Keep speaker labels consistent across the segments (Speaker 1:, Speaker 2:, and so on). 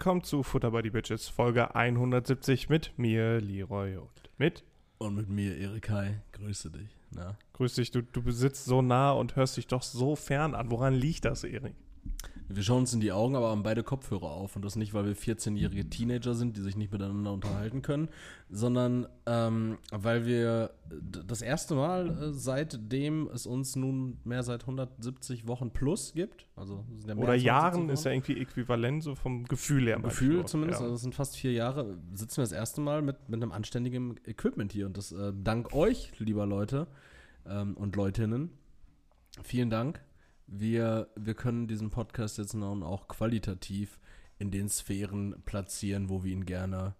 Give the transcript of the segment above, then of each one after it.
Speaker 1: Willkommen zu Futter by the Bitches, Folge 170 mit mir, Leroy und mit.
Speaker 2: Und mit mir, Erik Hai. Grüße dich. Na?
Speaker 1: Grüß dich, du, du sitzt so nah und hörst dich doch so fern an. Woran liegt das, Erik?
Speaker 2: Wir schauen uns in die Augen, aber haben beide Kopfhörer auf. Und das nicht, weil wir 14-jährige Teenager sind, die sich nicht miteinander unterhalten können, sondern ähm, weil wir das erste Mal, äh, seitdem es uns nun mehr seit 170 Wochen plus gibt, also
Speaker 1: ja oder Jahren ist ja irgendwie äquivalent, so vom Gefühl her.
Speaker 2: Gefühl zumindest, ja. also es sind fast vier Jahre, sitzen wir das erste Mal mit, mit einem anständigen Equipment hier. Und das äh, dank euch, lieber Leute ähm, und Leutinnen. Vielen Dank wir, wir können diesen Podcast jetzt nun auch qualitativ in den Sphären platzieren, wo wir ihn gerne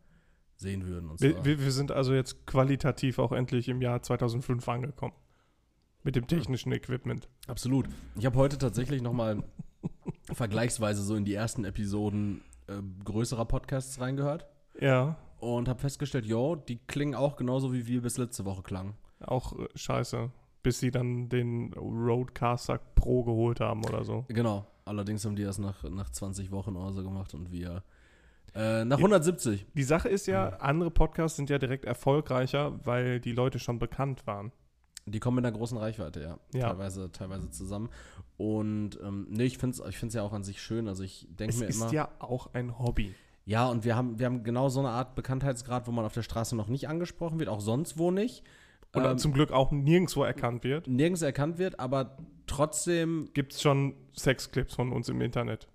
Speaker 2: sehen würden.
Speaker 1: Wir, wir, sind also jetzt qualitativ auch endlich im Jahr 2005 angekommen. Mit dem technischen Equipment.
Speaker 2: Absolut. Ich habe heute tatsächlich nochmal vergleichsweise so in die ersten Episoden äh, größerer Podcasts reingehört.
Speaker 1: Ja.
Speaker 2: Und habe festgestellt, jo, die klingen auch genauso, wie wir bis letzte Woche klangen.
Speaker 1: Auch äh, scheiße bis sie dann den Roadcaster Pro geholt haben oder so.
Speaker 2: Genau. Allerdings haben die das nach, nach 20 Wochen oder so gemacht und wir äh, nach 170.
Speaker 1: Die Sache ist ja, andere Podcasts sind ja direkt erfolgreicher, weil die Leute schon bekannt waren.
Speaker 2: Die kommen mit einer großen Reichweite, ja. ja. Teilweise, teilweise zusammen. Und ähm, nee, ich finde es ich ja auch an sich schön. Also ich denke mir immer.
Speaker 1: Es ist ja auch ein Hobby.
Speaker 2: Ja, und wir haben, wir haben genau so eine Art Bekanntheitsgrad, wo man auf der Straße noch nicht angesprochen wird, auch sonst wo nicht.
Speaker 1: Und ähm, zum Glück auch nirgendwo erkannt wird.
Speaker 2: Nirgends erkannt wird, aber trotzdem.
Speaker 1: Gibt es schon Sexclips von uns im Internet.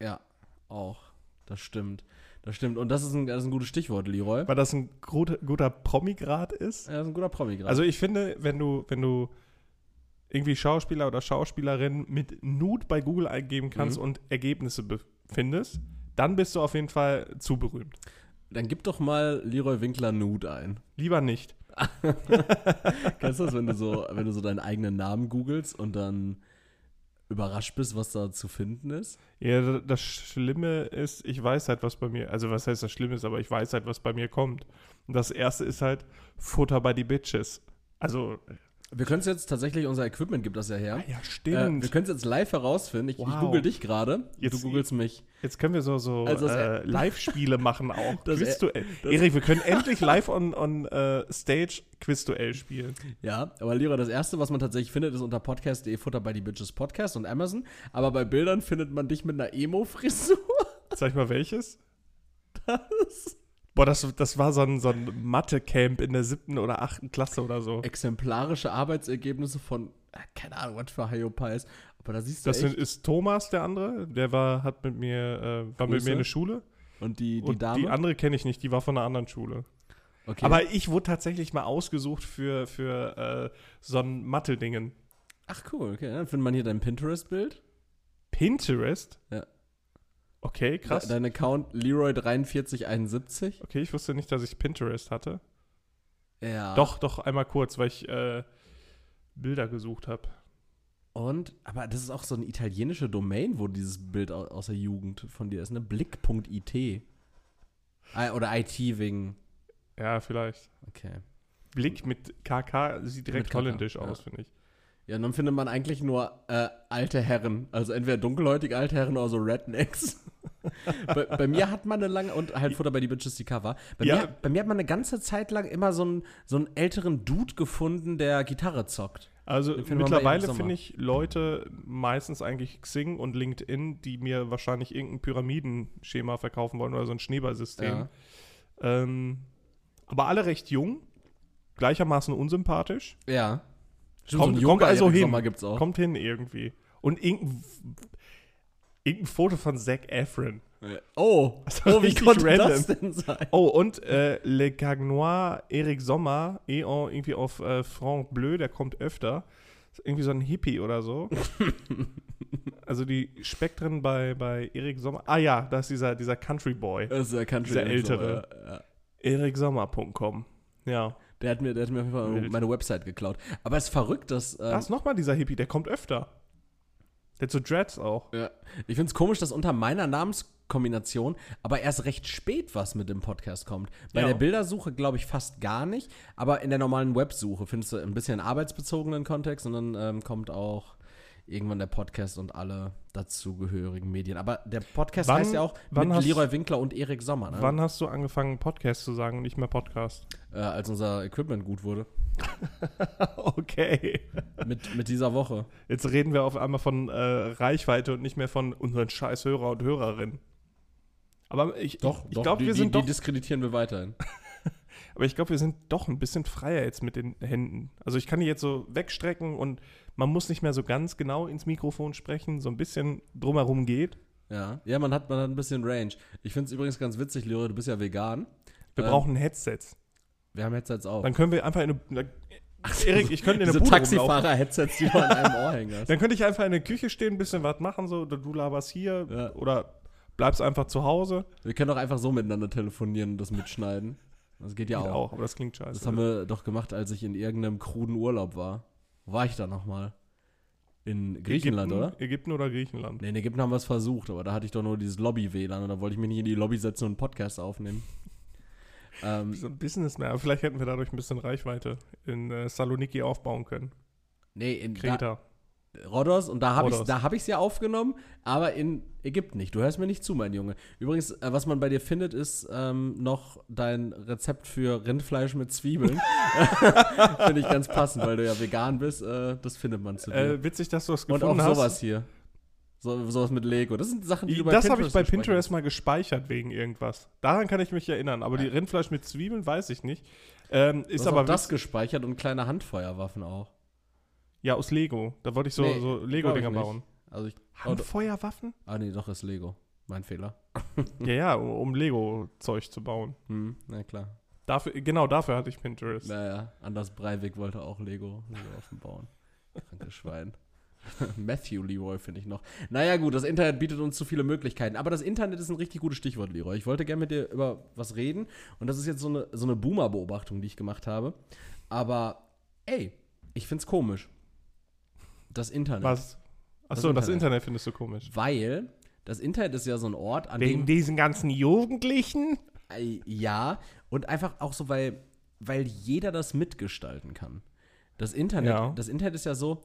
Speaker 2: Ja, auch. Das stimmt. Das stimmt. Und das ist ein, das ist ein gutes Stichwort, Leroy.
Speaker 1: Weil das ein guter, guter Promigrad ist.
Speaker 2: Ja, das ist ein guter Promigrad.
Speaker 1: Also ich finde, wenn du, wenn du irgendwie Schauspieler oder Schauspielerin mit Nude bei Google eingeben kannst mhm. und Ergebnisse findest, dann bist du auf jeden Fall zu berühmt.
Speaker 2: Dann gib doch mal Leroy Winkler Nude ein.
Speaker 1: Lieber nicht.
Speaker 2: Kennst du das, wenn du so, wenn du so deinen eigenen Namen googelst und dann überrascht bist, was da zu finden ist?
Speaker 1: Ja, das Schlimme ist, ich weiß halt, was bei mir, also was heißt das Schlimme ist, aber ich weiß halt, was bei mir kommt. Und das erste ist halt Futter bei die Bitches. Also
Speaker 2: wir können es jetzt tatsächlich, unser Equipment gibt das ja her.
Speaker 1: Ah, ja, stimmt.
Speaker 2: Äh, wir können es jetzt live herausfinden. Ich, wow. ich google dich gerade.
Speaker 1: Du googelst mich. Jetzt können wir so, so
Speaker 2: also
Speaker 1: äh, Live-Spiele machen auch. Quizduell. Erik, wir können endlich live on, on uh, Stage Quizduell spielen.
Speaker 2: Ja, aber Lira, das erste, was man tatsächlich findet, ist unter podcast.de Futter bei die Bitches Podcast und Amazon. Aber bei Bildern findet man dich mit einer Emo-Frisur.
Speaker 1: Sag mal welches? Das. Boah, das, das war so ein, so ein Mathe-Camp in der siebten oder achten Klasse oder so.
Speaker 2: Exemplarische Arbeitsergebnisse von, äh, keine Ahnung, was für Hyopies. Aber da siehst du
Speaker 1: Das echt, ist Thomas, der andere. Der war, hat mit mir, äh, war mit mir in der Schule.
Speaker 2: Und die, die
Speaker 1: Und
Speaker 2: Dame?
Speaker 1: Die andere kenne ich nicht, die war von einer anderen Schule. Okay. Aber ich wurde tatsächlich mal ausgesucht für, für äh, so ein Mathe-Dingen.
Speaker 2: Ach cool, okay. Dann findet man hier dein Pinterest-Bild.
Speaker 1: Pinterest?
Speaker 2: Ja.
Speaker 1: Okay, krass.
Speaker 2: Dein Account Leroy4371.
Speaker 1: Okay, ich wusste nicht, dass ich Pinterest hatte.
Speaker 2: Ja.
Speaker 1: Doch, doch, einmal kurz, weil ich äh, Bilder gesucht habe.
Speaker 2: Und, aber das ist auch so eine italienische Domain, wo dieses Bild aus der Jugend von dir ist, ne? Blick.it. Oder IT wegen.
Speaker 1: Ja, vielleicht.
Speaker 2: Okay.
Speaker 1: Blick mit KK sieht direkt holländisch aus, ja. finde ich.
Speaker 2: Ja, dann findet man eigentlich nur äh, alte Herren. Also entweder dunkelhäutige alte Herren oder so Rednecks. bei, bei, mir hat man eine lange, und halt Futter bei die Bitches die Cover. Bei, ja. mir, bei mir hat man eine ganze Zeit lang immer so einen, so einen älteren Dude gefunden, der Gitarre zockt.
Speaker 1: Also mittlerweile finde ich Leute, meistens eigentlich Xing und LinkedIn, die mir wahrscheinlich irgendein Pyramidenschema verkaufen wollen oder so ein Schneeballsystem. Ja. Ähm, aber alle recht jung, gleichermaßen unsympathisch.
Speaker 2: Ja.
Speaker 1: Stimmt, kommt, so kommt also hin. Kommt hin irgendwie. Und irgendein, irgendein Foto von Zac Efron.
Speaker 2: Oh, oh wie konnte random. das denn sein?
Speaker 1: Oh, und äh, Le Gagnois Eric Sommer, Eon irgendwie auf äh, Franck Bleu, der kommt öfter. Irgendwie so ein Hippie oder so. also die Spektren bei, bei Erik Sommer. Ah ja, da ist dieser, dieser Country Boy.
Speaker 2: Das ist der Country
Speaker 1: Dieser ältere. Sommer, ja. eriksommer.com. Ja.
Speaker 2: Der hat mir, der hat mir auf jeden Fall Wild. meine Website geklaut. Aber es ist verrückt, dass.
Speaker 1: Ähm, da ist nochmal dieser Hippie, der kommt öfter. Der so Dreads auch.
Speaker 2: Ja. Ich finde es komisch, dass unter meiner Namenskombination aber erst recht spät was mit dem Podcast kommt. Bei ja. der Bildersuche glaube ich fast gar nicht, aber in der normalen Websuche findest du ein bisschen arbeitsbezogenen Kontext und dann ähm, kommt auch irgendwann der Podcast und alle dazugehörigen Medien. Aber der Podcast
Speaker 1: Wann-
Speaker 2: heißt ja auch
Speaker 1: wann
Speaker 2: mit
Speaker 1: hast-
Speaker 2: Leroy Winkler und Erik Sommer, ne?
Speaker 1: Wann hast du angefangen, Podcast zu sagen und nicht mehr Podcast?
Speaker 2: Äh, als unser Equipment gut wurde.
Speaker 1: okay.
Speaker 2: Mit, mit dieser Woche.
Speaker 1: Jetzt reden wir auf einmal von äh, Reichweite und nicht mehr von unseren scheiß Hörer und Hörerinnen. Aber ich,
Speaker 2: Doch,
Speaker 1: ich, ich glaube,
Speaker 2: die,
Speaker 1: wir
Speaker 2: die,
Speaker 1: sind
Speaker 2: die
Speaker 1: doch,
Speaker 2: diskreditieren wir weiterhin.
Speaker 1: aber ich glaube, wir sind doch ein bisschen freier jetzt mit den Händen. Also ich kann die jetzt so wegstrecken und man muss nicht mehr so ganz genau ins Mikrofon sprechen, so ein bisschen drumherum geht.
Speaker 2: Ja, ja man, hat, man hat ein bisschen Range. Ich finde es übrigens ganz witzig, Leroy, du bist ja vegan.
Speaker 1: Wir
Speaker 2: Ähm,
Speaker 1: brauchen Headsets.
Speaker 2: Wir haben Headsets auf.
Speaker 1: Dann können wir einfach in eine. Erik, ich könnte in eine Bude.
Speaker 2: Taxifahrer-Headsets, die du an einem Ohr hängen hast.
Speaker 1: Dann könnte ich einfach in der Küche stehen, ein bisschen was machen, so, oder du laberst hier
Speaker 2: Ja.
Speaker 1: oder bleibst einfach zu Hause.
Speaker 2: Wir können auch einfach so miteinander telefonieren und das mitschneiden. Das geht ja
Speaker 1: Geht
Speaker 2: auch.
Speaker 1: auch, aber das klingt scheiße.
Speaker 2: Das haben wir doch gemacht, als ich in irgendeinem kruden Urlaub war. Wo war ich da nochmal? In Griechenland,
Speaker 1: Ägypten,
Speaker 2: oder?
Speaker 1: Ägypten oder Griechenland.
Speaker 2: Nee, in Ägypten haben wir es versucht, aber da hatte ich doch nur dieses Lobby-WLAN und da wollte ich mich nicht in die Lobby setzen und einen Podcast aufnehmen. ähm,
Speaker 1: So ein Businessman, aber vielleicht hätten wir dadurch ein bisschen Reichweite in äh, Saloniki aufbauen können.
Speaker 2: nee, in da,
Speaker 1: Kreta.
Speaker 2: Rhodos und da habe ich da habe ich es ja aufgenommen, aber in Ägypten nicht. Du hörst mir nicht zu, mein Junge. Übrigens, äh, was man bei dir findet, ist ähm, noch dein Rezept für Rindfleisch mit Zwiebeln. Finde ich ganz passend, weil du ja vegan bist. Äh, das findet man zu dir.
Speaker 1: Äh, witzig, dass du das
Speaker 2: und
Speaker 1: gefunden
Speaker 2: auch
Speaker 1: hast.
Speaker 2: sowas hier. So, sowas mit Lego. Das sind Sachen, die du bei
Speaker 1: das habe ich bei Pinterest mal gespeichert wegen irgendwas. Daran kann ich mich erinnern, aber die Rindfleisch mit Zwiebeln weiß ich nicht. Ähm, ist
Speaker 2: hast
Speaker 1: aber
Speaker 2: das gespeichert und kleine Handfeuerwaffen auch.
Speaker 1: Ja aus Lego. Da wollte ich so,
Speaker 2: Nee,
Speaker 1: so Lego-Dinger bauen.
Speaker 2: Also ich,
Speaker 1: Handfeuerwaffen?
Speaker 2: ah nee, doch ist Lego. Mein Fehler.
Speaker 1: ja, ja, um um Lego-Zeug zu bauen.
Speaker 2: Hm, na klar.
Speaker 1: Dafür, genau dafür hatte ich Pinterest.
Speaker 2: Naja, Anders Breivik wollte auch Lego, Lego Waffen bauen. Krankes Schwein. Matthew Leroy finde ich noch. Naja, gut, das Internet bietet uns zu viele Möglichkeiten. Aber das Internet ist ein richtig gutes Stichwort, Leroy. Ich wollte gerne mit dir über was reden. Und das ist jetzt so eine, so eine Boomer-Beobachtung, die ich gemacht habe. Aber, ey, ich finde es komisch. Das Internet.
Speaker 1: Was? Achso,
Speaker 2: Das
Speaker 1: das,
Speaker 2: Internet.
Speaker 1: Findest du komisch.
Speaker 2: Weil das Internet ist ja so ein Ort, an
Speaker 1: Wegen
Speaker 2: dem.
Speaker 1: diesen ganzen Jugendlichen?
Speaker 2: Äh, Ja, und einfach auch so, weil, weil jeder das mitgestalten kann. Das Internet,
Speaker 1: Ja.
Speaker 2: das Internet ist ja so,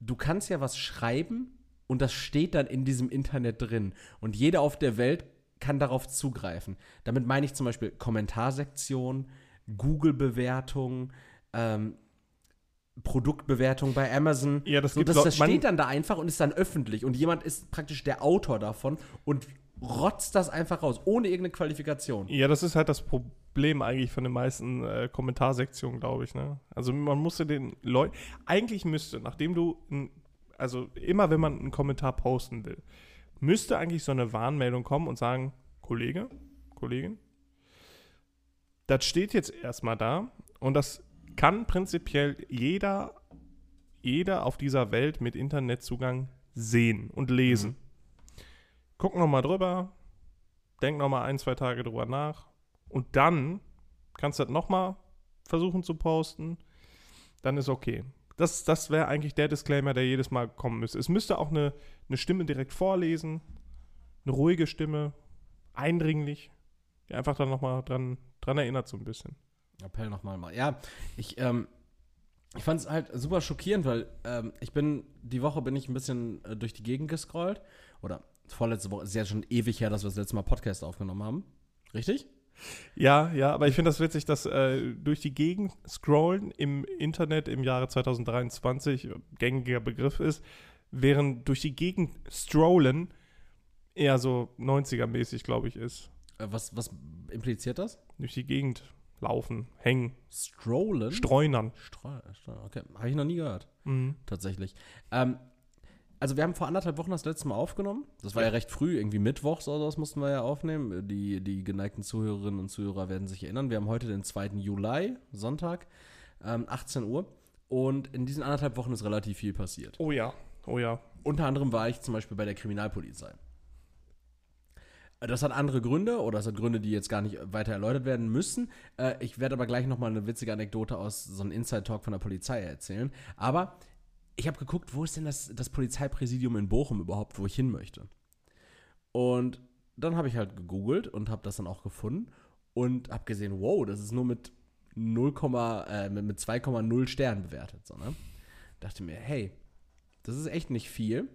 Speaker 2: du kannst ja was schreiben und das steht dann in diesem Internet drin. Und jeder auf der Welt kann darauf zugreifen. Damit meine ich zum Beispiel Kommentarsektion, Google-Bewertung, ähm, Produktbewertung bei Amazon.
Speaker 1: Ja, das
Speaker 2: so, das, das steht dann da einfach und ist dann öffentlich. Und jemand ist praktisch der Autor davon und rotzt das einfach raus, ohne irgendeine Qualifikation.
Speaker 1: Ja, das ist halt das Problem eigentlich von den meisten äh, Kommentarsektionen, glaube ich. Ne? Also man musste den Leuten, eigentlich müsste, nachdem du, ein, also immer wenn man einen Kommentar posten will, müsste eigentlich so eine Warnmeldung kommen und sagen, Kollege, Kollegin, das steht jetzt erstmal da und das kann prinzipiell jeder, jeder auf dieser Welt mit Internetzugang sehen und lesen. Guck noch mal drüber, denk noch mal ein, zwei Tage drüber nach und dann kannst du das noch mal versuchen zu posten. Dann ist okay. Das, das wäre eigentlich der Disclaimer, der jedes Mal kommen müsste. Es müsste auch eine, eine Stimme direkt vorlesen, eine ruhige Stimme, eindringlich, die einfach dann noch mal dran, dran erinnert so ein bisschen.
Speaker 2: Appell nochmal mal. Ja, ich, ähm, ich fand es halt super schockierend, weil ähm, ich bin, die Woche bin ich ein bisschen äh, durch die Gegend gescrollt. Oder vorletzte Woche, ist ja schon ewig her, dass wir das letzte Mal Podcast aufgenommen haben. Richtig?
Speaker 1: Ja, ja, aber ich finde das witzig, dass äh, durch die Gegend scrollen im Internet im Jahre 2023 gängiger Begriff ist, während durch die Gegend strollen eher so 90er-mäßig, glaube ich, ist.
Speaker 2: Äh, was, was impliziert das?
Speaker 1: Durch die Gegend laufen, hängen,
Speaker 2: Strollen?
Speaker 1: streunern.
Speaker 2: Streu, Streu, okay. Habe ich noch nie gehört.
Speaker 1: Mhm.
Speaker 2: Tatsächlich. Ähm, also wir haben vor anderthalb Wochen das letzte Mal aufgenommen. Das war ja, recht früh, irgendwie mittwochs oder sowas mussten wir ja aufnehmen. Die, die geneigten Zuhörerinnen und Zuhörer werden sich erinnern. Wir haben heute den 2. Juli, Sonntag, ähm, 18 Uhr. Und in diesen anderthalb Wochen ist relativ viel passiert.
Speaker 1: Oh ja, oh ja.
Speaker 2: Unter anderem war ich zum Beispiel bei der Kriminalpolizei. Das hat andere Gründe oder es hat Gründe, die jetzt gar nicht weiter erläutert werden müssen. Äh, ich werde aber gleich nochmal eine witzige Anekdote aus so einem Inside-Talk von der Polizei erzählen. Aber ich habe geguckt, wo ist denn das, das Polizeipräsidium in Bochum überhaupt, wo ich hin möchte. Und dann habe ich halt gegoogelt und habe das dann auch gefunden und habe gesehen, wow, das ist nur mit 0, äh, mit mit 2,0 Sternen bewertet. So, ne? Dachte mir, hey, Das ist echt nicht viel.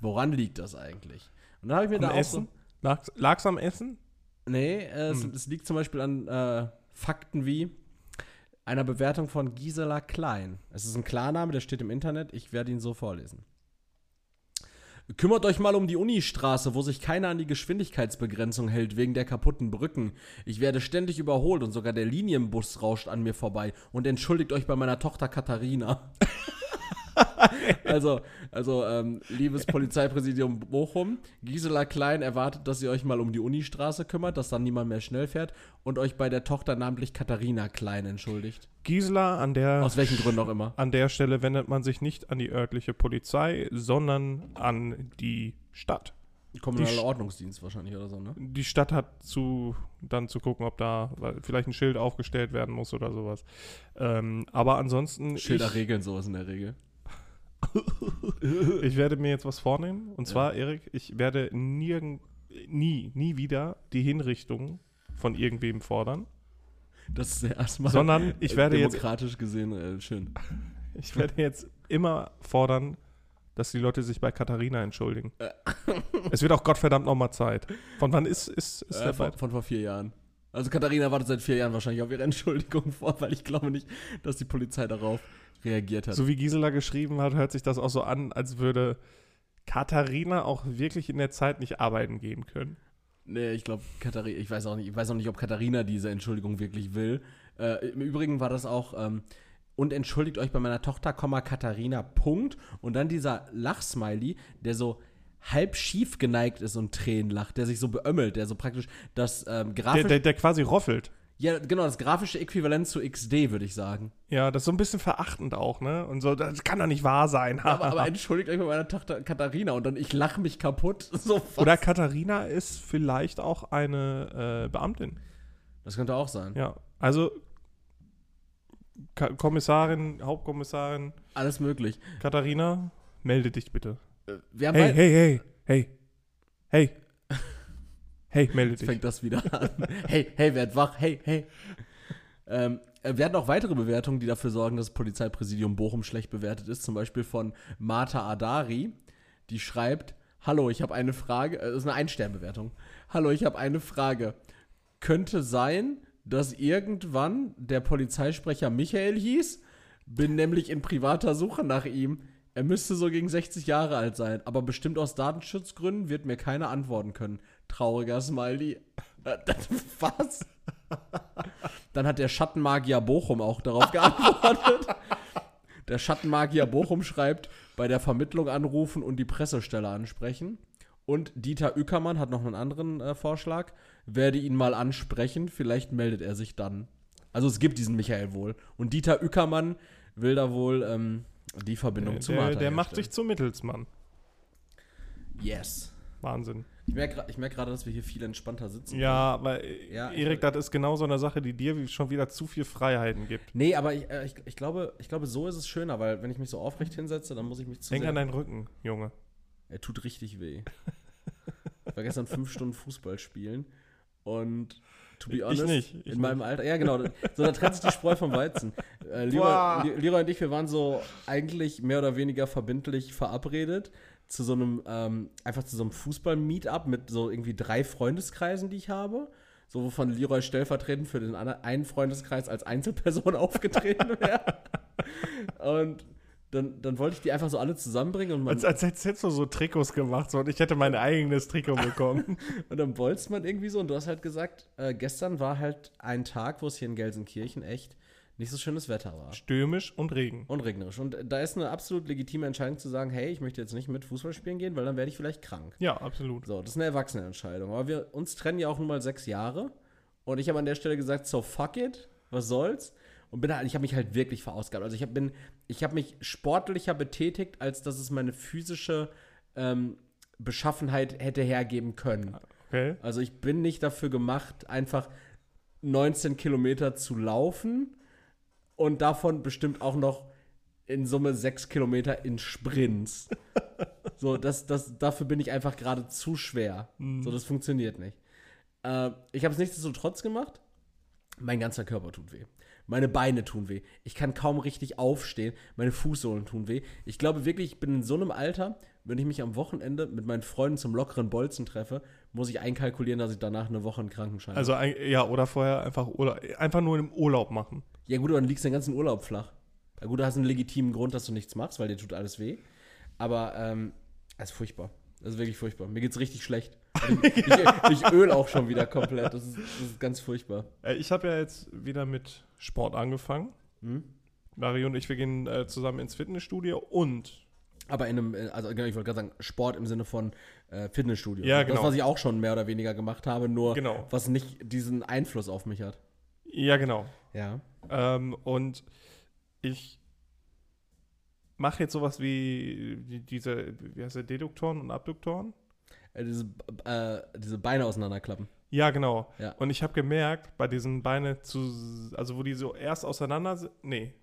Speaker 2: Woran liegt das eigentlich? Und da habe ich mir
Speaker 1: am
Speaker 2: da
Speaker 1: Essen? auch so, Lag es am Essen?
Speaker 2: Nee, äh, hm. es, es, liegt zum Beispiel an äh, Fakten wie einer Bewertung von Gisela Klein. Es ist ein Klarname, der steht im Internet. Ich werde ihn so vorlesen. Kümmert euch mal um die Unistraße, wo sich keiner an die Geschwindigkeitsbegrenzung hält wegen der kaputten Brücken. Ich werde ständig überholt und sogar der Linienbus rauscht an mir vorbei. Und entschuldigt euch bei meiner Tochter Katharina. also, also ähm, liebes Polizeipräsidium Bochum, Gisela Klein erwartet, dass ihr euch mal um die Unistraße kümmert, dass dann niemand mehr schnell fährt und euch bei der Tochter namentlich Katharina Klein entschuldigt.
Speaker 1: Gisela, an der.
Speaker 2: Aus welchen Gründen auch immer.
Speaker 1: An der Stelle wendet man sich nicht an die örtliche Polizei, sondern an die Stadt.
Speaker 2: Kommunaler Ordnungsdienst wahrscheinlich oder so, ne?
Speaker 1: Die Stadt hat zu, dann zu gucken, ob da vielleicht ein Schild aufgestellt werden muss oder sowas. Ähm, aber ansonsten.
Speaker 2: Schilder ich, regeln sowas in der Regel.
Speaker 1: ich werde mir jetzt was vornehmen. Und zwar, ja. Erik, ich werde nirgend, nie, nie wieder die Hinrichtung von irgendwem fordern.
Speaker 2: Das ist erstmal
Speaker 1: Sondern ich werde
Speaker 2: demokratisch jetzt, gesehen äh, schön.
Speaker 1: Ich werde jetzt immer fordern, dass die Leute sich bei Katharina entschuldigen. Äh. es wird auch Gottverdammt nochmal Zeit. Von wann ist, ist, ist
Speaker 2: äh, der von, von vor vier Jahren. Also Katharina wartet seit vier Jahren wahrscheinlich auf ihre Entschuldigung vor, weil ich glaube nicht, dass die Polizei darauf reagiert hat.
Speaker 1: So wie Gisela geschrieben hat, hört sich das auch so an, als würde Katharina auch wirklich in der Zeit nicht arbeiten gehen können.
Speaker 2: Nee, ich glaube, Katharina, ich weiß auch nicht, ich weiß auch nicht, ob Katharina diese Entschuldigung wirklich will. Äh, Im Übrigen war das auch, ähm, und entschuldigt euch bei meiner Tochter, Katharina, Punkt. Und dann dieser Lachsmiley, der so halb schief geneigt ist und Tränen lacht, der sich so beömmelt, der so praktisch das ähm,
Speaker 1: grafisch. Der, der, der quasi roffelt.
Speaker 2: Ja, genau, das grafische Äquivalent zu XD, würde ich sagen.
Speaker 1: Ja, das ist so ein bisschen verachtend auch, ne? Und so, das kann doch nicht wahr sein.
Speaker 2: aber, aber entschuldigt euch bei meiner Tochter Katharina und dann ich lache mich kaputt. So
Speaker 1: Oder Katharina ist vielleicht auch eine äh, Beamtin.
Speaker 2: Das könnte auch sein.
Speaker 1: Ja, also Ka Kommissarin, Hauptkommissarin.
Speaker 2: Alles möglich.
Speaker 1: Katharina, melde dich bitte.
Speaker 2: Äh, hey,
Speaker 1: hey, hey, hey, hey. Hey, melde dich.
Speaker 2: fängt das wieder an. hey, hey, werd wach, hey, hey. Ähm, äh, wir hatten auch weitere Bewertungen, die dafür sorgen, dass das Polizeipräsidium Bochum schlecht bewertet ist. Zum Beispiel von Martha Adari, die schreibt: Hallo, ich habe eine Frage. Äh, das ist eine Einsternbewertung. Hallo, ich habe eine Frage. Könnte sein, dass irgendwann der Polizeisprecher Michael hieß? Bin nämlich in privater Suche nach ihm. Er müsste so gegen 60 Jahre alt sein, aber bestimmt aus Datenschutzgründen wird mir keiner antworten können. Trauriger Smiley. Äh, was? Dann hat der Schattenmagier Bochum auch darauf geantwortet. Der Schattenmagier Bochum schreibt, bei der Vermittlung anrufen und die Pressestelle ansprechen. Und Dieter Ückermann hat noch einen anderen äh, Vorschlag. Werde ihn mal ansprechen, vielleicht meldet er sich dann. Also es gibt diesen Michael wohl. Und Dieter Ückermann will da wohl ähm, die Verbindung
Speaker 1: der,
Speaker 2: zu Martha
Speaker 1: Der, der macht sich zum Mittelsmann.
Speaker 2: Yes.
Speaker 1: Wahnsinn.
Speaker 2: Ich merke merk gerade, dass wir hier viel entspannter sitzen.
Speaker 1: Ja, aber ja, Erik, das ist genau so eine Sache, die dir schon wieder zu viel Freiheiten gibt.
Speaker 2: Nee, aber ich, äh, ich, ich, glaube, ich glaube, so ist es schöner, weil wenn ich mich so aufrecht hinsetze, dann muss ich mich zu
Speaker 1: Denk an deinen Rücken, Junge.
Speaker 2: Er tut richtig weh. ich war gestern fünf Stunden Fußball spielen und to be honest,
Speaker 1: ich nicht,
Speaker 2: ich in meinem Alter, ja genau, so da trennt sich die Spreu vom Weizen. Äh, Leroy, Leroy und ich, wir waren so eigentlich mehr oder weniger verbindlich verabredet zu so einem, ähm, einfach zu so einem Fußball-Meetup mit so irgendwie drei Freundeskreisen, die ich habe. So, wovon Leroy stellvertretend für den einen Freundeskreis als Einzelperson aufgetreten wäre. und dann, dann wollte ich die einfach so alle zusammenbringen. Und
Speaker 1: man, als, als, als hättest du so Trikots gemacht so, und ich hätte mein eigenes Trikot bekommen.
Speaker 2: und dann bolzt man irgendwie so und du hast halt gesagt, äh, gestern war halt ein Tag, wo es hier in Gelsenkirchen echt nicht so schönes Wetter war.
Speaker 1: Stürmisch und Regen.
Speaker 2: Und regnerisch. Und da ist eine absolut legitime Entscheidung zu sagen, hey, ich möchte jetzt nicht mit Fußball spielen gehen, weil dann werde ich vielleicht krank.
Speaker 1: Ja, absolut.
Speaker 2: So, das ist eine Erwachsenenentscheidung. Aber wir uns trennen ja auch nun mal sechs Jahre. Und ich habe an der Stelle gesagt, so fuck it, was soll's? Und bin halt, ich habe mich halt wirklich verausgabt. Also ich bin, ich habe mich sportlicher betätigt, als dass es meine physische ähm, Beschaffenheit hätte hergeben können.
Speaker 1: Okay.
Speaker 2: Also ich bin nicht dafür gemacht, einfach 19 Kilometer zu laufen und davon bestimmt auch noch in Summe sechs Kilometer in Sprints. so, das, das, dafür bin ich einfach gerade zu schwer. Mhm. So, das funktioniert nicht. Äh, ich habe es nichtsdestotrotz gemacht. Mein ganzer Körper tut weh. Meine Beine tun weh. Ich kann kaum richtig aufstehen. Meine Fußsohlen tun weh. Ich glaube wirklich, ich bin in so einem Alter, wenn ich mich am Wochenende mit meinen Freunden zum lockeren Bolzen treffe, muss ich einkalkulieren, dass ich danach eine Woche einen Krankenschein
Speaker 1: Also ja, oder vorher einfach Urlaub, einfach nur im Urlaub machen.
Speaker 2: Ja gut, dann liegst du den ganzen Urlaub flach. Ja gut, du hast einen legitimen Grund, dass du nichts machst, weil dir tut alles weh. Aber ähm, das ist furchtbar. Das ist wirklich furchtbar. Mir geht's richtig schlecht. Ich, ich, ich öl auch schon wieder komplett. Das ist, das ist ganz furchtbar.
Speaker 1: Äh, ich habe ja jetzt wieder mit Sport angefangen. Hm? Mario und ich, wir gehen äh, zusammen ins Fitnessstudio und
Speaker 2: aber in einem, äh, also genau, ich wollte gerade sagen, Sport im Sinne von äh, Fitnessstudio.
Speaker 1: Ja, genau.
Speaker 2: Das, was ich auch schon mehr oder weniger gemacht habe, nur genau. was nicht diesen Einfluss auf mich hat.
Speaker 1: Ja, genau.
Speaker 2: Ja.
Speaker 1: Ähm, und ich mache jetzt sowas wie diese, wie heißt der, Deduktoren und Abduktoren.
Speaker 2: Äh, diese, äh, diese Beine auseinanderklappen.
Speaker 1: Ja, genau.
Speaker 2: Ja.
Speaker 1: Und ich habe gemerkt, bei diesen Beine zu, also wo die so erst auseinander sind, nee,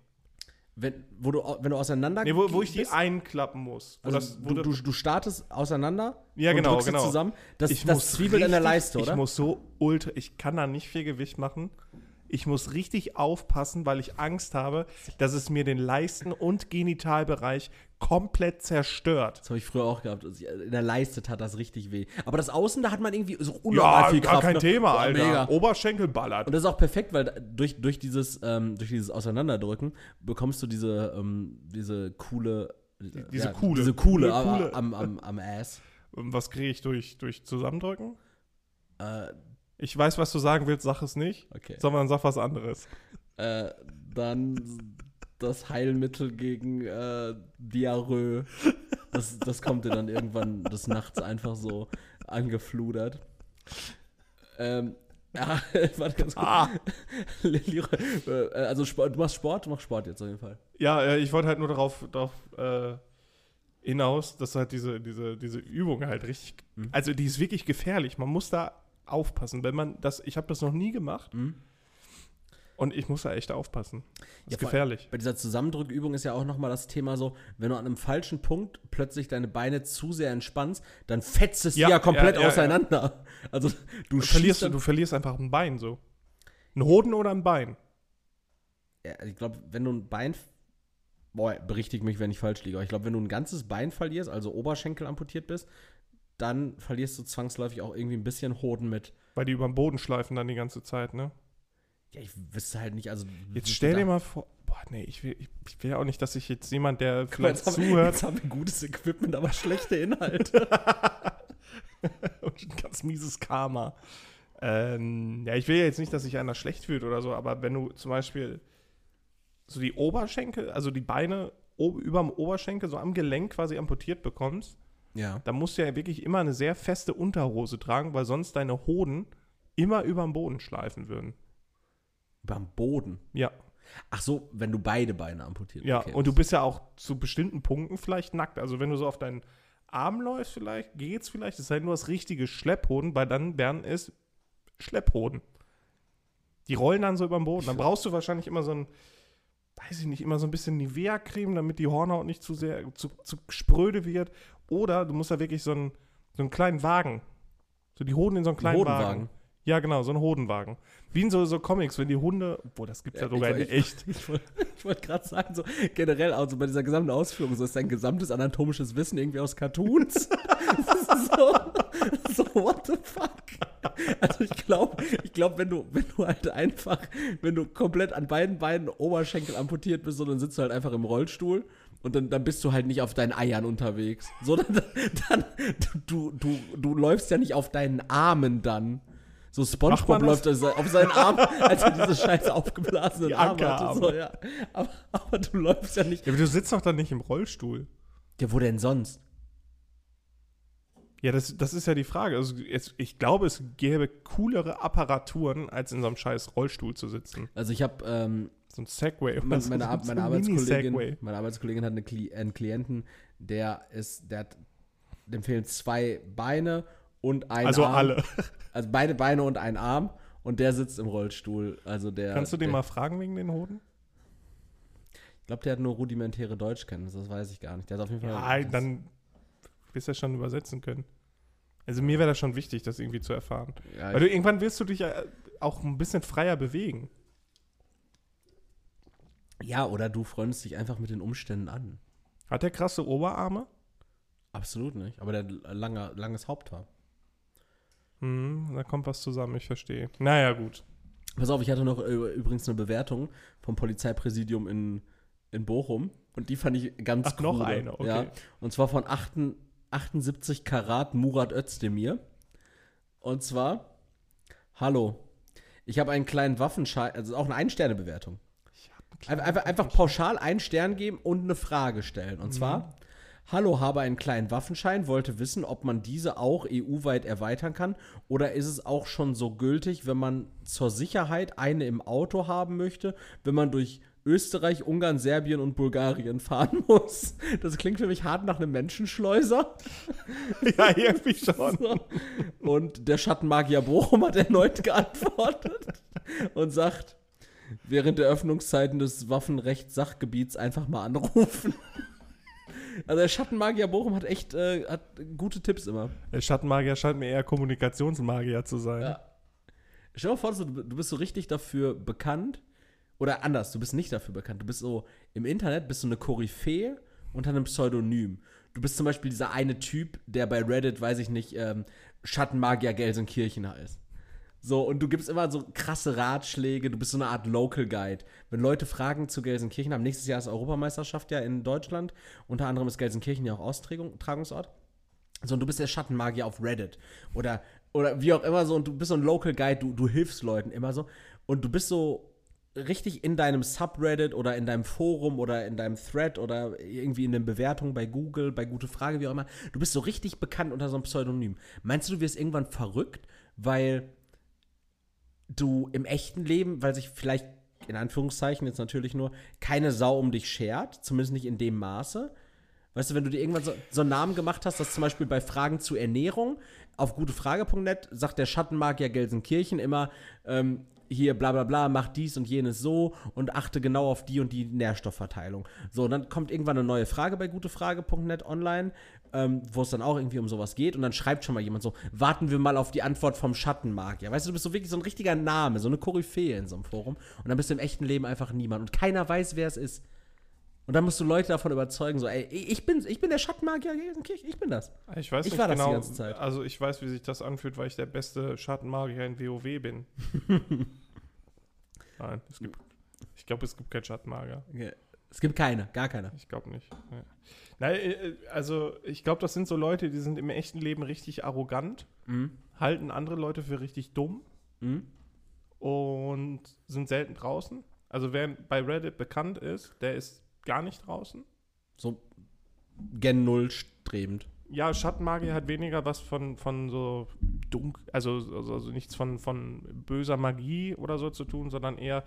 Speaker 2: wenn, wo du, wenn du auseinander
Speaker 1: nee, wo, wo ich die einklappen muss.
Speaker 2: Also das, du, du, du, startest auseinander
Speaker 1: ja, genau, und genau.
Speaker 2: zusammen. Das, ich das zwiebelt an der Leiste, oder?
Speaker 1: Ich muss so ultra, ich kann da nicht viel Gewicht machen. Ich muss richtig aufpassen, weil ich Angst habe, dass es mir den Leisten- und Genitalbereich komplett zerstört.
Speaker 2: Das habe ich früher auch gehabt. In der Leiste tat das richtig weh. Aber das Außen, da hat man irgendwie so unnormal ja, viel Kraft.
Speaker 1: Ja, kein ne? Thema, Boah, Alter. Mega. Oberschenkel ballert.
Speaker 2: Und das ist auch perfekt, weil durch, durch, dieses, ähm, durch dieses Auseinanderdrücken bekommst du diese, ähm, diese coole
Speaker 1: diese ja, coole.
Speaker 2: Diese coole, coole. Am, am, am Ass.
Speaker 1: Was kriege ich durch, durch Zusammendrücken?
Speaker 2: Äh,
Speaker 1: ich weiß, was du sagen willst, sag es nicht.
Speaker 2: Okay.
Speaker 1: Sondern sag was anderes.
Speaker 2: Äh, dann das Heilmittel gegen äh, Diarrhoe. Das, das kommt dir dann irgendwann des Nachts einfach so angefludert. Ähm, ja, warte ganz kurz. Ah. Äh, also Sport, du machst Sport, du machst Sport jetzt auf jeden Fall.
Speaker 1: Ja, äh, ich wollte halt nur darauf, darauf äh, hinaus, dass halt diese, diese, diese Übung halt richtig, mhm. also die ist wirklich gefährlich. Man muss da aufpassen. Wenn man das, ich habe das noch nie gemacht. Mhm. Und ich muss da echt aufpassen. Das ja, ist gefährlich.
Speaker 2: Bei dieser Zusammendrückübung ist ja auch nochmal das Thema so, wenn du an einem falschen Punkt plötzlich deine Beine zu sehr entspannst, dann fetzt es ja, ja komplett ja, auseinander. Also du,
Speaker 1: du verlierst, du verlierst einfach ein Bein so. Ein Hoden oder ein Bein?
Speaker 2: Ja, ich glaube, wenn du ein Bein Boah, berichtige mich, wenn ich falsch liege. Aber ich glaube, wenn du ein ganzes Bein verlierst, also Oberschenkel amputiert bist, dann verlierst du zwangsläufig auch irgendwie ein bisschen Hoden mit.
Speaker 1: Weil die über den Boden schleifen dann die ganze Zeit, ne?
Speaker 2: Ja, ich wüsste halt nicht, also.
Speaker 1: Jetzt stell dir mal vor, boah, nee, ich will, ich, ich will auch nicht, dass sich jetzt jemand, der vielleicht jetzt zuhört. Haben,
Speaker 2: jetzt haben wir gutes Equipment, aber schlechte Inhalte.
Speaker 1: Und ein ganz mieses Karma. Ähm, ja, ich will ja jetzt nicht, dass sich einer schlecht fühlt oder so, aber wenn du zum Beispiel so die Oberschenkel, also die Beine über dem Oberschenkel, so am Gelenk quasi amputiert bekommst,
Speaker 2: ja.
Speaker 1: Da musst du ja wirklich immer eine sehr feste Unterhose tragen, weil sonst deine Hoden immer über dem Boden schleifen würden.
Speaker 2: Über dem Boden?
Speaker 1: Ja.
Speaker 2: Ach so, wenn du beide Beine amputierst.
Speaker 1: Ja, okay, und du bist ja auch zu bestimmten Punkten vielleicht nackt. Also wenn du so auf deinen Arm läufst, vielleicht geht's vielleicht. Das ist halt nur das richtige Schlepphoden, weil dann werden es Schlepphoden. Die rollen dann so über den Boden. Dann brauchst du wahrscheinlich immer so ein weiß ich nicht, immer so ein bisschen Nivea-Creme, damit die Hornhaut nicht zu sehr, zu, zu spröde wird. Oder du musst da wirklich so einen, so einen kleinen Wagen, so die Hoden in so einen kleinen Hodenwagen. Wagen. Ja, genau, so einen Hodenwagen. Wie in so, so Comics, wenn die Hunde, boah, das gibt es ja, ja sogar in echt.
Speaker 2: Ich, ich, wollte gerade sagen, so generell, also bei dieser gesamten Ausführung, so ist dein gesamtes anatomisches Wissen irgendwie aus Cartoons. so, so, what the fuck? Also ich glaube, ich glaube, wenn du, wenn du halt einfach, wenn du komplett an beiden Beinen Oberschenkel amputiert bist, so, dann sitzt du halt einfach im Rollstuhl und dann, dann bist du halt nicht auf deinen Eiern unterwegs. So, dann, dann du, du, du läufst ja nicht auf deinen Armen dann. So Spongebob läuft auf seinen Arm, als er diese scheiße aufgeblasenen Arme hatte. So, ja. aber, aber, du läufst ja nicht.
Speaker 1: Ja, aber du sitzt doch dann nicht im Rollstuhl.
Speaker 2: Ja, wo denn sonst?
Speaker 1: Ja, das, das ist ja die Frage. Also jetzt, ich glaube, es gäbe coolere Apparaturen, als in so einem scheiß Rollstuhl zu sitzen.
Speaker 2: Also ich habe ähm,
Speaker 1: so ein Segway.
Speaker 2: Meine, so, meine, so meine, Arbeitskollegin, meine Arbeitskollegin hat eine einen Klienten, der ist, der hat, dem fehlen zwei Beine und ein
Speaker 1: also
Speaker 2: Arm.
Speaker 1: Also alle.
Speaker 2: Also beide Beine und ein Arm und der sitzt im Rollstuhl. Also der.
Speaker 1: Kannst du den
Speaker 2: der,
Speaker 1: mal fragen wegen den Hoden?
Speaker 2: Ich glaube, der hat nur rudimentäre Deutschkenntnisse, das weiß ich gar nicht. Der hat auf jeden
Speaker 1: Fall. Ja, dann wirst ja schon übersetzen können. Also mir wäre das schon wichtig, das irgendwie zu erfahren. Ja, Weil du irgendwann wirst du dich ja auch ein bisschen freier bewegen.
Speaker 2: Ja, oder du freundest dich einfach mit den Umständen an.
Speaker 1: Hat der krasse Oberarme?
Speaker 2: Absolut nicht, aber der hat lange, langes Haupthaar.
Speaker 1: Hm, da kommt was zusammen, ich verstehe. Naja, gut.
Speaker 2: Pass auf, ich hatte noch äh, übrigens eine Bewertung vom Polizeipräsidium in, in Bochum und die fand ich ganz
Speaker 1: Ach, noch eine, okay.
Speaker 2: Ja, und zwar von 8, 78 Karat Murat Özdemir. Und zwar, hallo, ich habe einen kleinen Waffenschein, also auch eine Ein-Sterne-Bewertung. Einfach, einfach pauschal einen Stern geben und eine Frage stellen. Und zwar, mhm. Hallo, habe einen kleinen Waffenschein, wollte wissen, ob man diese auch EU-weit erweitern kann oder ist es auch schon so gültig, wenn man zur Sicherheit eine im Auto haben möchte, wenn man durch Österreich, Ungarn, Serbien und Bulgarien fahren muss. Das klingt für mich hart nach einem Menschenschleuser.
Speaker 1: Ja, irgendwie schon. So.
Speaker 2: Und der Schattenmagier Bochum hat erneut geantwortet und sagt, während der Öffnungszeiten des Waffenrechtssachgebiets einfach mal anrufen. Also der Schattenmagier Bochum hat echt äh, hat gute Tipps immer.
Speaker 1: Der Schattenmagier scheint mir eher Kommunikationsmagier zu sein. Ja.
Speaker 2: Stell dir mal vor, du bist so richtig dafür bekannt. Oder anders, du bist nicht dafür bekannt. Du bist so im Internet, bist du eine Koryphäe unter einem Pseudonym. Du bist zum Beispiel dieser eine Typ, der bei Reddit, weiß ich nicht, ähm, Schattenmagier Gelsenkirchen heißt. So, und du gibst immer so krasse Ratschläge, du bist so eine Art Local Guide. Wenn Leute Fragen zu Gelsenkirchen haben, nächstes Jahr ist Europameisterschaft ja in Deutschland, unter anderem ist Gelsenkirchen ja auch Austragungsort. So, und du bist der Schattenmagier auf Reddit oder, oder wie auch immer so, und du bist so ein Local Guide, du, du hilfst Leuten immer so. Und du bist so richtig in deinem Subreddit oder in deinem Forum oder in deinem Thread oder irgendwie in den Bewertungen bei Google, bei Gute Frage, wie auch immer. Du bist so richtig bekannt unter so einem Pseudonym. Meinst du, du wirst irgendwann verrückt, weil du im echten Leben, weil sich vielleicht in Anführungszeichen jetzt natürlich nur keine Sau um dich schert, zumindest nicht in dem Maße. Weißt du, wenn du dir irgendwann so, so einen Namen gemacht hast, dass zum Beispiel bei Fragen zu Ernährung auf gutefrage.net sagt der Schattenmagier Gelsenkirchen immer, ähm, hier bla bla bla, mach dies und jenes so und achte genau auf die und die Nährstoffverteilung. So, und dann kommt irgendwann eine neue Frage bei gutefrage.net online, ähm, wo es dann auch irgendwie um sowas geht und dann schreibt schon mal jemand so, warten wir mal auf die Antwort vom Schattenmagier. Weißt du, du bist so wirklich so ein richtiger Name, so eine Koryphäe in so einem Forum und dann bist du im echten Leben einfach niemand und keiner weiß, wer es ist. Und dann musst du Leute davon überzeugen, so, ey, ich bin, ich bin der Schattenmagier Gelsenkirchen, ich bin das.
Speaker 1: Ich weiß ich nicht war genau, das die ganze Zeit. also ich weiß, wie sich das anfühlt, weil ich der beste Schattenmagier in WoW bin. Nein, es gibt, ich glaube, es gibt keinen Schattenmagier.
Speaker 2: Okay. Es gibt keine, gar keine.
Speaker 1: Ich glaube nicht. Nee. Nein, äh, also ich glaube, das sind so Leute, die sind im echten Leben richtig arrogant, mhm. halten andere Leute für richtig dumm mhm. und sind selten draußen. Also wer bei Reddit bekannt ist, der ist gar nicht draußen.
Speaker 2: So Gen Null strebend.
Speaker 1: Ja, Schattenmagier hat weniger was von, von so dunkel, also, also, also, nichts von, von böser Magie oder so zu tun, sondern eher,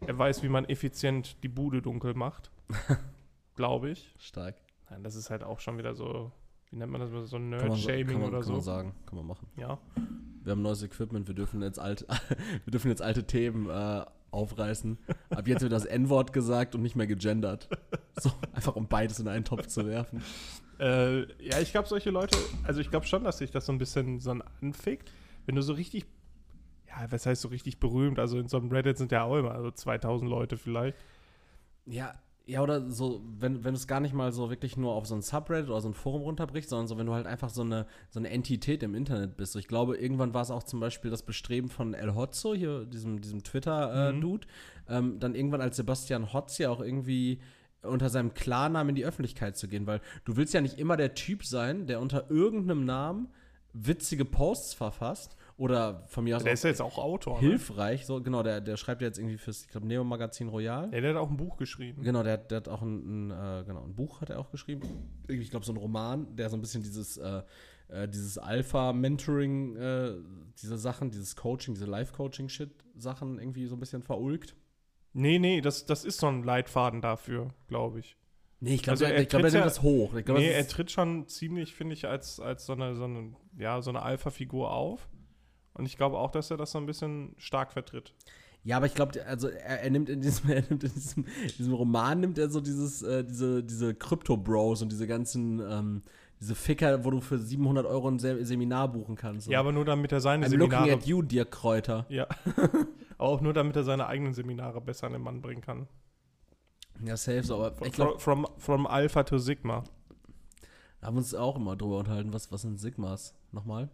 Speaker 1: er weiß, wie man effizient die Bude dunkel macht. Glaube ich.
Speaker 2: Stark.
Speaker 1: Nein, das ist halt auch schon wieder so, wie nennt man das, so Nerd-Shaming oder
Speaker 2: kann
Speaker 1: so.
Speaker 2: Kann man sagen, kann man machen.
Speaker 1: Ja.
Speaker 2: Wir haben neues Equipment, wir dürfen jetzt, alt, wir dürfen jetzt alte Themen äh, aufreißen. Ab jetzt wird das N-Wort gesagt und nicht mehr gegendert. So, einfach um beides in einen Topf zu werfen.
Speaker 1: Äh, ja, ich glaube, solche Leute, also ich glaube schon, dass sich das so ein bisschen so anfickt. Wenn du so richtig, ja, was heißt so richtig berühmt? Also in so einem Reddit sind ja auch immer so 2000 Leute vielleicht.
Speaker 2: Ja, ja, oder so, wenn, wenn du es gar nicht mal so wirklich nur auf so ein Subreddit oder so ein Forum runterbrichst, sondern so, wenn du halt einfach so eine, so eine Entität im Internet bist. So, ich glaube, irgendwann war es auch zum Beispiel das Bestreben von El Hotzo, hier, diesem, diesem Twitter-Dude, äh, mhm. ähm, dann irgendwann als Sebastian Hotz ja auch irgendwie unter seinem Klarnamen in die Öffentlichkeit zu gehen, weil du willst ja nicht immer der Typ sein, der unter irgendeinem Namen witzige Posts verfasst oder von mir aus
Speaker 1: der ist ja jetzt auch Autor.
Speaker 2: Ne? Hilfreich, ne? so genau, der, der schreibt ja jetzt irgendwie fürs, ich glaube, Neo-Magazin Royal.
Speaker 1: Ja, der hat auch ein Buch geschrieben.
Speaker 2: Genau, der, der hat auch ein, ein äh, genau, ein Buch hat er auch geschrieben. Ich glaube, so ein Roman, der so ein bisschen dieses, äh, äh, dieses Alpha-Mentoring, äh, diese Sachen, dieses Coaching, diese Life-Coaching-Shit-Sachen irgendwie so ein bisschen verulgt.
Speaker 1: Nee, nee, das, das ist so ein Leitfaden dafür, glaube ich.
Speaker 2: Nee, ich glaube, also er, glaub, er nimmt das hoch.
Speaker 1: Glaub, nee, er tritt schon ziemlich, finde ich, als, als so eine, so eine, ja, so eine Alpha-Figur auf. Und ich glaube auch, dass er das so ein bisschen stark vertritt.
Speaker 2: Ja, aber ich glaube, also er, er, nimmt in diesem, er nimmt in diesem, in diesem Roman nimmt er so dieses, äh, diese, diese Crypto-Bros und diese ganzen, ähm, diese Ficker, wo du für 700 Euro ein Seminar buchen kannst.
Speaker 1: Ja, aber nur damit er seine
Speaker 2: I'm
Speaker 1: Seminare.
Speaker 2: looking at you, Dirk Kräuter.
Speaker 1: Ja. auch nur damit er seine eigenen Seminare besser an den Mann bringen kann.
Speaker 2: Ja, safe so, aber
Speaker 1: From,
Speaker 2: ich glaube,
Speaker 1: from, from Alpha to Sigma.
Speaker 2: da haben wir uns auch immer drüber unterhalten, was, was sind Sigmas? Nochmal?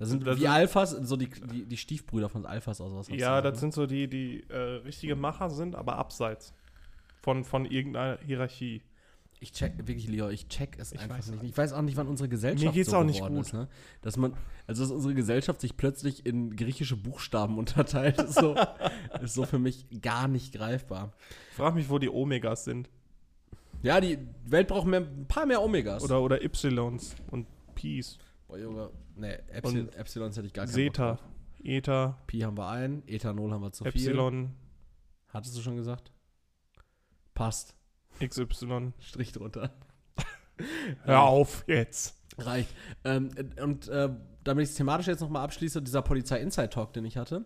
Speaker 2: Da sind
Speaker 1: Das
Speaker 2: wie
Speaker 1: sind-
Speaker 2: Alphas, so die, die, die Stiefbrüder von Alphas aus was.
Speaker 1: Ja, das sind so die, die äh, richtige Macher sind, aber abseits von, von irgendeiner Hierarchie.
Speaker 2: Ich check, wirklich, Leo, ich check es
Speaker 1: Ich
Speaker 2: einfach
Speaker 1: weiß
Speaker 2: nicht. Ich weiß auch nicht, wann unsere Gesellschaft
Speaker 1: Mir geht's
Speaker 2: so
Speaker 1: auch nicht gut.
Speaker 2: ist, ne? Dass man, also dass unsere Gesellschaft sich plötzlich in griechische Buchstaben unterteilt, ist so, ist so für mich gar nicht greifbar.
Speaker 1: Ich frage mich, wo die Omegas sind.
Speaker 2: Ja, die Welt braucht mehr, ein paar mehr Omegas.
Speaker 1: Oder, oder Ys und Ps.
Speaker 2: Boah, Junge, ne, Epsilon, Epsilons hätte ich gar keinen
Speaker 1: Zeta. Eta,
Speaker 2: Pi haben wir ein, Ethanol haben wir zu viel.
Speaker 1: Epsilon,
Speaker 2: Hattest du schon gesagt? Passt.
Speaker 1: XY.
Speaker 2: Strich drunter.
Speaker 1: Hör auf jetzt.
Speaker 2: Reicht. Ähm, und äh, damit ich es thematisch jetzt nochmal abschließe, dieser Polizei-Inside-Talk, den ich hatte.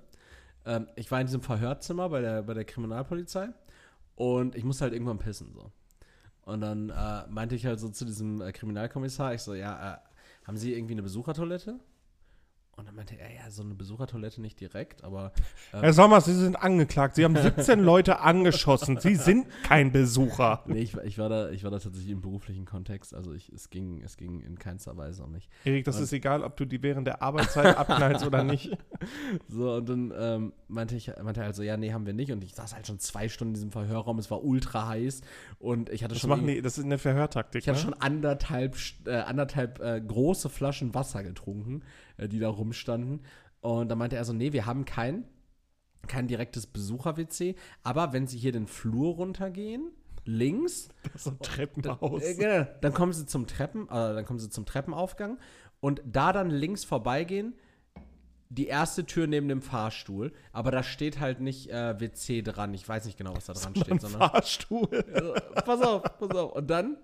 Speaker 2: Ähm, ich war in diesem Verhörzimmer bei der, bei der Kriminalpolizei und ich musste halt irgendwann pissen. So. Und dann äh, meinte ich halt so zu diesem äh, Kriminalkommissar, ich so, ja, äh, haben Sie irgendwie eine Besuchertoilette? Und dann meinte er, ja, so eine Besuchertoilette nicht direkt, aber
Speaker 1: Herr Sommers, Sie sind angeklagt. Sie haben 17 Leute angeschossen. Sie sind kein Besucher.
Speaker 2: nee, ich, war- ich, war da, ich war da tatsächlich im beruflichen Kontext. Also ich, es, ging, es ging in keinster Weise um mich.
Speaker 1: Erik, das
Speaker 2: Und-
Speaker 1: ist egal, ob du die während der Arbeitszeit abknallst oder nicht.
Speaker 2: So, und dann ähm, meinte ich, meinte er halt so, ja, nee, haben wir nicht. Und ich saß halt schon zwei Stunden in diesem Verhörraum, es war ultra heiß und ich hatte
Speaker 1: Das,
Speaker 2: schon,
Speaker 1: machen die, das ist eine Verhörtaktik.
Speaker 2: ich hatte
Speaker 1: ne?
Speaker 2: schon anderthalb, äh, anderthalb äh, große Flaschen Wasser getrunken, die da rumstanden. Und dann meinte er so, nee, wir haben kein, kein direktes Besucher-WC, aber wenn Sie hier den Flur runtergehen, links,
Speaker 1: so ein Treppenhaus.
Speaker 2: äh, genau, dann kommen Sie zum Treppen, äh, dann kommen Sie zum Treppenaufgang und da dann links vorbeigehen, die erste Tür neben dem Fahrstuhl, aber da steht halt nicht äh, WC dran. Ich weiß nicht genau, was da dran steht,
Speaker 1: Ein
Speaker 2: sondern
Speaker 1: Fahrstuhl.
Speaker 2: pass auf, pass auf. Und dann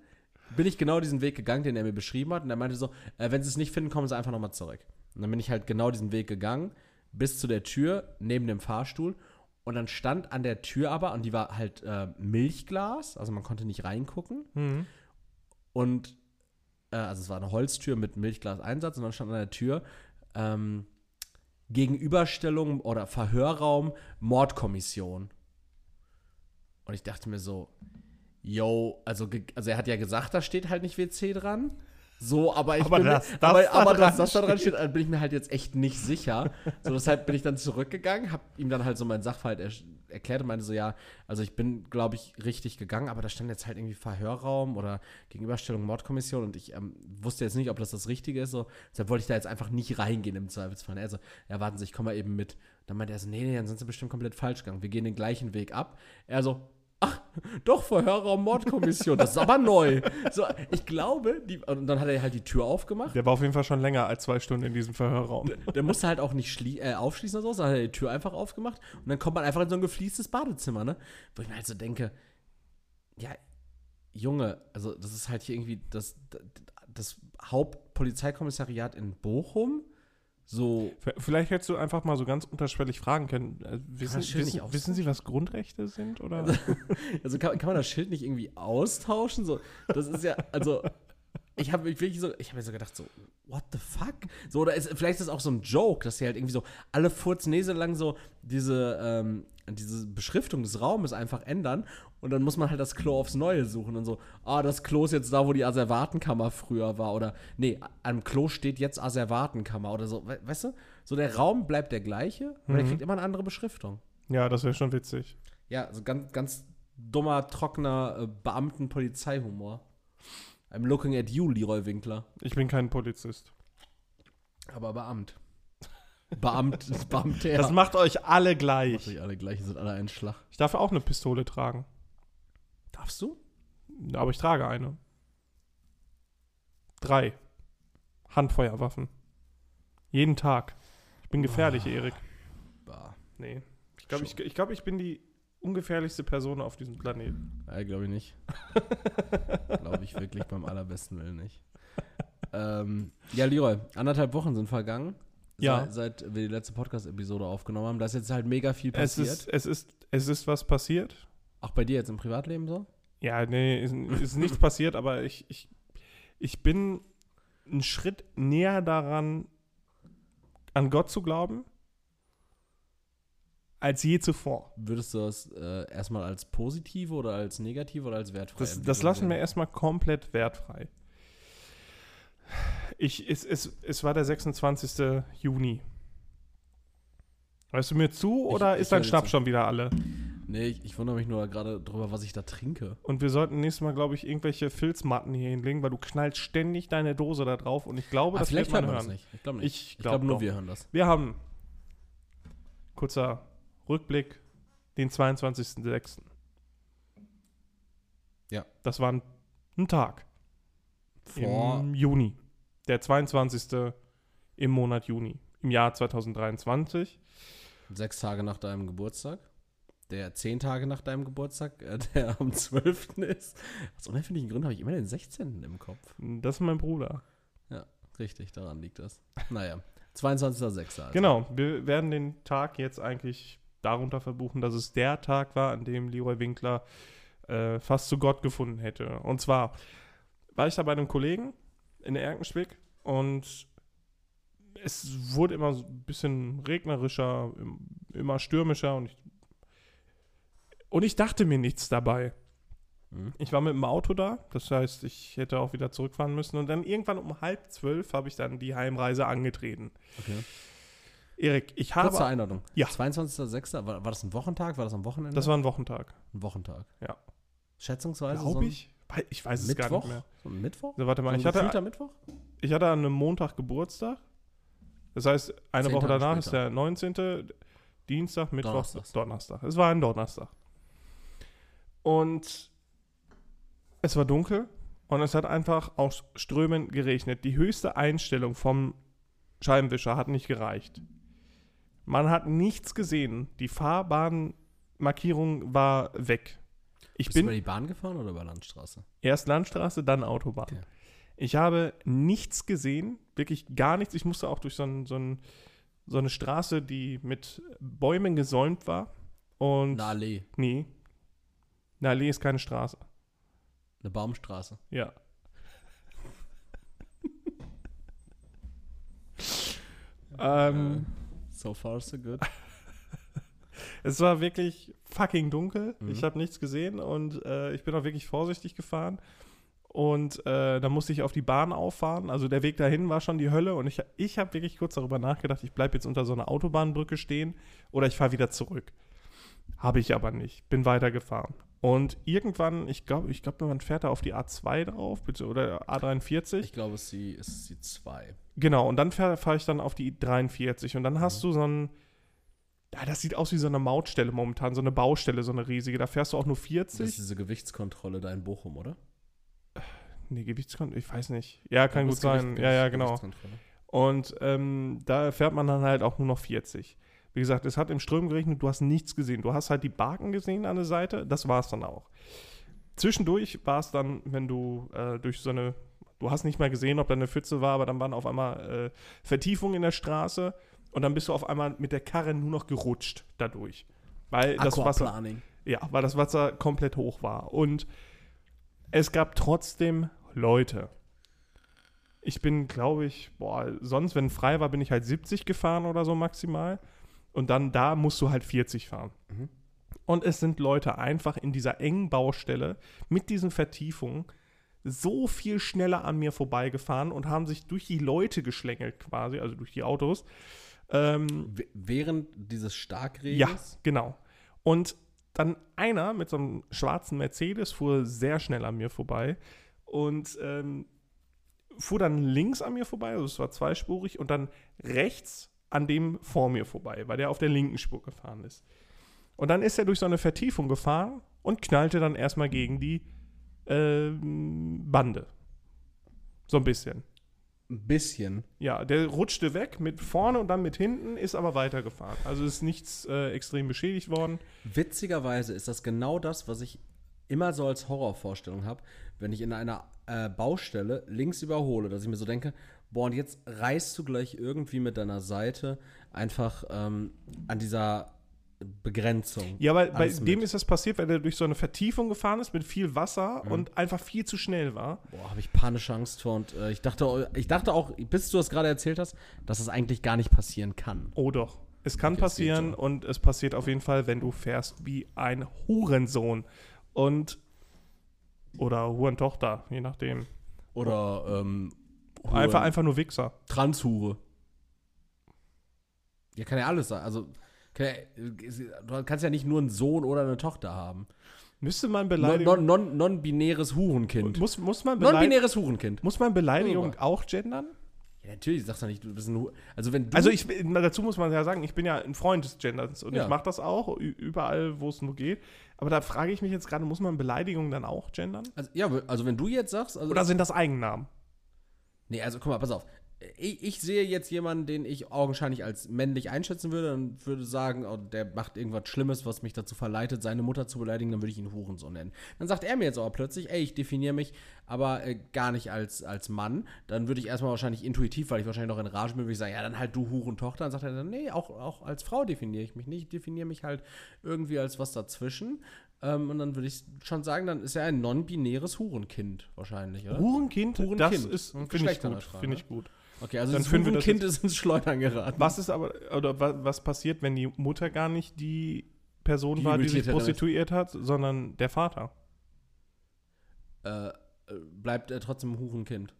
Speaker 2: bin ich genau diesen Weg gegangen, den er mir beschrieben hat. Und er meinte so, äh, wenn sie es nicht finden, kommen sie einfach nochmal zurück. Und dann bin ich halt genau diesen Weg gegangen, bis zu der Tür neben dem Fahrstuhl. Und dann stand an der Tür aber, und die war halt äh, Milchglas, also man konnte nicht reingucken.
Speaker 1: Mhm.
Speaker 2: Und, äh, also es war eine Holztür mit Milchglaseinsatz. Und dann stand an der Tür, ähm, Gegenüberstellung oder Verhörraum, Mordkommission. Und ich dachte mir so, yo, also, also er hat ja gesagt, da steht halt nicht WC dran. So, aber ich
Speaker 1: Aber
Speaker 2: bin
Speaker 1: dass
Speaker 2: mir,
Speaker 1: das
Speaker 2: aber,
Speaker 1: da
Speaker 2: aber dass
Speaker 1: dran
Speaker 2: das da dran steht, äh, bin ich mir halt jetzt echt nicht sicher. So, deshalb bin ich dann zurückgegangen, habe ihm dann halt so meinen Sachverhalt er erklärt und meinte so, ja, also ich bin, glaube ich, richtig gegangen, aber da stand jetzt halt irgendwie Verhörraum oder Gegenüberstellung Mordkommission und ich ähm, wusste jetzt nicht, ob das das Richtige ist. So, deshalb wollte ich da jetzt einfach nicht reingehen im Zweifelsfall. Also, ja, warten Sie, ich komme mal eben mit. Dann meinte er so, nee, nee, dann sind Sie bestimmt komplett falsch gegangen. Wir gehen den gleichen Weg ab. Er so, ach, doch, Verhörraum Mordkommission, das ist aber neu. So, ich glaube, die, und dann hat er halt die Tür aufgemacht.
Speaker 1: Der war auf jeden Fall schon länger als zwei Stunden in diesem Verhörraum.
Speaker 2: Der musste halt auch nicht äh, aufschließen oder so, sondern hat er die Tür einfach aufgemacht und dann kommt man einfach in so ein gefliestes Badezimmer, ne? Wo ich mir halt so denke, ja, Junge, also das ist halt hier irgendwie das, das Hauptpolizeikommissariat in Bochum. So,
Speaker 1: Vielleicht hättest du einfach mal so ganz unterschwellig fragen können. Äh, wissen, wissen, wissen Sie, was Grundrechte sind? Oder?
Speaker 2: also kann, kann man das Schild nicht irgendwie austauschen? So, das ist ja, also, ich habe wirklich so, ich habe mir so gedacht, so, what the fuck? So, oder ist, vielleicht ist das auch so ein Joke, dass sie halt irgendwie so alle Furznäse lang so diese, ähm, diese Beschriftung des Raumes einfach ändern und dann muss man halt das Klo aufs Neue suchen und so, ah, das Klo ist jetzt da, wo die Asservatenkammer früher war oder, nee, am Klo steht jetzt Asservatenkammer oder so, we weißt du? So, der Raum bleibt der gleiche, aber der
Speaker 1: Mhm.
Speaker 2: kriegt immer eine andere Beschriftung.
Speaker 1: ja, das wäre schon witzig.
Speaker 2: Ja, also ganz, ganz dummer, trockener äh, Beamten-Polizeihumor. I'm looking at you, Leroy Winkler.
Speaker 1: Ich bin kein Polizist.
Speaker 2: Aber Beamt. Beamt, Beamter.
Speaker 1: Das macht euch alle
Speaker 2: Macht
Speaker 1: gleich.
Speaker 2: euch alle gleich, ihr seid alle ein Schlag.
Speaker 1: Ich darf auch eine Pistole tragen.
Speaker 2: Darfst du?
Speaker 1: Aber ich trage eine. Drei. Handfeuerwaffen. Jeden Tag. Ich bin gefährlich, Erik.
Speaker 2: Bah.
Speaker 1: Nee. Ich glaube, ich, ich, glaub, ich bin die ungefährlichste Person auf diesem Planeten.
Speaker 2: Ja, glaube ich nicht. glaube ich wirklich beim allerbesten Willen nicht. Ähm, ja, Leroy, anderthalb Wochen sind vergangen.
Speaker 1: Ja.
Speaker 2: Seit, seit wir die letzte Podcast-Episode aufgenommen haben. Da ist jetzt halt mega viel
Speaker 1: Es
Speaker 2: passiert.
Speaker 1: ist, es, ist, es ist was passiert.
Speaker 2: Auch bei dir jetzt im Privatleben so?
Speaker 1: Ja, nee, ist, ist nichts passiert, aber ich, ich, ich bin einen Schritt näher daran, an Gott zu glauben, als je zuvor.
Speaker 2: Würdest du das äh, erstmal als positive oder als negative oder als wertfrei?
Speaker 1: Das, das lassen wir erstmal komplett wertfrei. Ich, es, es, es war der 26. Juni. Hörst du mir zu oder ich ist dein Schnaps schon wieder alle?
Speaker 2: Nee, ich, ich, wundere mich nur gerade drüber, was ich da trinke.
Speaker 1: Und wir sollten nächstes Mal, glaube ich, irgendwelche Filzmatten hier hinlegen, weil du knallst ständig deine Dose da drauf und ich glaube, ah, das
Speaker 2: vielleicht wird man hören. Das nicht. Ich glaube nicht. Ich, ich glaube glaub, nur, wir hören das.
Speaker 1: Wir haben, kurzer Rückblick, den 22.06.
Speaker 2: Ja.
Speaker 1: Das war ein, ein Tag.
Speaker 2: Vor
Speaker 1: Im Juni. Der 22. im Monat Juni. Im Jahr 2023.
Speaker 2: Sechs Tage nach deinem Geburtstag der zehn Tage nach deinem Geburtstag, äh, der am 12. ist. Aus unerfindlichen Gründen habe ich immer den 16. im Kopf.
Speaker 1: Das ist mein Bruder.
Speaker 2: Ja, richtig, daran liegt das. Naja, 22.06. Also.
Speaker 1: Genau, wir werden den Tag jetzt eigentlich darunter verbuchen, dass es der Tag war, an dem Leroy Winkler äh, fast zu Gott gefunden hätte. Und zwar war ich da bei einem Kollegen in Erkenschwick und es wurde immer so ein bisschen regnerischer, immer stürmischer und ich und ich dachte mir nichts dabei. Mhm. Ich war mit dem Auto da, das heißt, ich hätte auch wieder zurückfahren müssen. Und dann irgendwann um halb zwölf habe ich dann die Heimreise angetreten.
Speaker 2: Okay.
Speaker 1: Erik, ich habe.
Speaker 2: Kurze Einladung.
Speaker 1: Ja.
Speaker 2: 22.06. War, war das ein Wochentag? War das am Wochenende?
Speaker 1: Das war ein Wochentag.
Speaker 2: Ein Wochentag.
Speaker 1: Ja.
Speaker 2: Schätzungsweise?
Speaker 1: Glaube so ich. Ich weiß
Speaker 2: Mittwoch?
Speaker 1: es gar nicht mehr.
Speaker 2: So ein Mittwoch?
Speaker 1: So, warte mal,
Speaker 2: so
Speaker 1: ich hatte.
Speaker 2: Mittwoch?
Speaker 1: Ich hatte an einem Montag Geburtstag. Das heißt, eine Woche Tage danach später. ist der 19. Dienstag, Mittwoch, Donnerstag. Donnerstag. Es war ein Donnerstag. Und es war dunkel und es hat einfach aus Strömen geregnet. Die höchste Einstellung vom Scheibenwischer hat nicht gereicht. Man hat nichts gesehen. Die Fahrbahnmarkierung war weg.
Speaker 2: Ich Bist bin du über die Bahn gefahren oder über Landstraße?
Speaker 1: Erst Landstraße, dann Autobahn. Okay. Ich habe nichts gesehen, wirklich gar nichts. Ich musste auch durch so, ein, so, ein, so eine Straße, die mit Bäumen gesäumt war. Und
Speaker 2: Eine Allee.
Speaker 1: Nee, eine Allee ist keine Straße.
Speaker 2: Eine Baumstraße.
Speaker 1: Ja. ähm,
Speaker 2: so far, so good.
Speaker 1: es war wirklich fucking dunkel. Mhm. Ich habe nichts gesehen und äh, ich bin auch wirklich vorsichtig gefahren. Und äh, da musste ich auf die Bahn auffahren. Also der Weg dahin war schon die Hölle. Und ich, ich habe wirklich kurz darüber nachgedacht, ich bleibe jetzt unter so einer Autobahnbrücke stehen oder ich fahre wieder zurück. Habe ich aber nicht. Bin weitergefahren. Und irgendwann, ich glaube, ich glaube, man fährt da auf die A2 drauf, bitte, oder A43.
Speaker 2: Ich glaube, es ist die, es ist die 2.
Speaker 1: Genau, und dann fahre fahr ich dann auf die 43 und dann mhm. hast du so ein, ja, das sieht aus wie so eine Mautstelle momentan, so eine Baustelle, so eine riesige. Da fährst du auch nur 40. Das
Speaker 2: ist diese Gewichtskontrolle da in Bochum, oder?
Speaker 1: Nee, Gewichtskontrolle, ich weiß nicht. Ja, kann gut sein. Gewicht, ja, ja, genau. Und ähm, da fährt man dann halt auch nur noch 40. Wie gesagt, es hat im Ström geregnet, du hast nichts gesehen. Du hast halt die Barken gesehen an der Seite, das war es dann auch. Zwischendurch war es dann, wenn du äh, durch so eine, du hast nicht mal gesehen, ob da eine Pfütze war, aber dann waren auf einmal äh, Vertiefungen in der Straße und dann bist du auf einmal mit der Karre nur noch gerutscht dadurch. Weil das Wasser, ja, weil das Wasser komplett hoch war. Und es gab trotzdem Leute. Ich bin, glaube ich, boah, sonst, wenn frei war, bin ich halt 70 gefahren oder so maximal. Und dann da musst du halt 40 fahren. Mhm. Und es sind Leute einfach in dieser engen Baustelle mit diesen Vertiefungen so viel schneller an mir vorbeigefahren und haben sich durch die Leute geschlängelt quasi, also durch die Autos. Ähm,
Speaker 2: Während dieses Starkregens?
Speaker 1: Ja, genau. Und dann einer mit so einem schwarzen Mercedes fuhr sehr schnell an mir vorbei und ähm, fuhr dann links an mir vorbei, also es war zweispurig, und dann rechts an dem vor mir vorbei, weil der auf der linken Spur gefahren ist. Und dann ist er durch so eine Vertiefung gefahren und knallte dann erstmal gegen die äh, Bande. So ein bisschen.
Speaker 2: Ein bisschen.
Speaker 1: Ja, der rutschte weg mit vorne und dann mit hinten, ist aber weitergefahren. Also ist nichts äh, extrem beschädigt worden.
Speaker 2: Witzigerweise ist das genau das, was ich immer so als Horrorvorstellung habe, wenn ich in einer äh, Baustelle links überhole, dass ich mir so denke, boah, und jetzt reißt du gleich irgendwie mit deiner Seite einfach ähm, an dieser Begrenzung.
Speaker 1: Ja, aber bei dem mit. ist das passiert, weil er durch so eine Vertiefung gefahren ist mit viel Wasser mhm. und einfach viel zu schnell war.
Speaker 2: Boah, habe ich panische Angst vor. Und äh, ich, dachte, ich dachte auch, bis du das gerade erzählt hast, dass es das eigentlich gar nicht passieren kann.
Speaker 1: Oh doch. Es kann okay, passieren und es passiert auf jeden Fall, wenn du fährst wie ein Hurensohn. Und oder Hurentochter, je nachdem.
Speaker 2: Oder ähm,
Speaker 1: einfach, einfach nur Wichser.
Speaker 2: Transhure. Ja, kann ja alles sein. Also, du kannst ja nicht nur einen Sohn oder eine Tochter haben.
Speaker 1: Müsste man Beleidigung.
Speaker 2: Non-binäres non, non Hurenkind.
Speaker 1: Muss, muss man
Speaker 2: Non-binäres Hurenkind.
Speaker 1: Muss man Beleidigung auch gendern?
Speaker 2: Ja, natürlich, sagst du nicht, du bist ein. Also, wenn du.
Speaker 1: Also, ich, dazu muss man ja sagen, ich bin ja ein Freund des Genders und ja. ich mache das auch überall, wo es nur geht. Aber da frage ich mich jetzt gerade, muss man Beleidigungen dann auch gendern?
Speaker 2: Also, ja, also, wenn du jetzt sagst.
Speaker 1: Also Oder sind das Eigennamen?
Speaker 2: Nee, also, guck mal, pass auf ich, ich, sehe jetzt jemanden, den ich augenscheinlich als männlich einschätzen würde und würde sagen, oh, der macht irgendwas Schlimmes, was mich dazu verleitet, seine Mutter zu beleidigen, dann würde ich ihn Hurensohn nennen. Dann sagt er mir jetzt aber plötzlich, ey, ich definiere mich aber äh, gar nicht als, als Mann. Dann würde ich erstmal wahrscheinlich intuitiv, weil ich wahrscheinlich noch in Rage bin, würde ich sagen, ja, dann halt du Hurentochter. Dann sagt er dann, nee, auch, auch als Frau definiere ich mich nicht. Ich definiere mich halt irgendwie als was dazwischen. Ähm, und dann würde ich schon sagen, dann ist er ein non-binäres Hurenkind wahrscheinlich, oder?
Speaker 1: Hurenkind? Hurenkind. Das ist, finde ich gut. Finde ich gut.
Speaker 2: Okay, also dann das das Kind ist ins Schleudern geraten.
Speaker 1: Was ist aber, oder was, was passiert, wenn die Mutter gar nicht die Person die war, die sich prostituiert hat, sondern der Vater?
Speaker 2: Äh, äh, bleibt er trotzdem ein Hurenkind.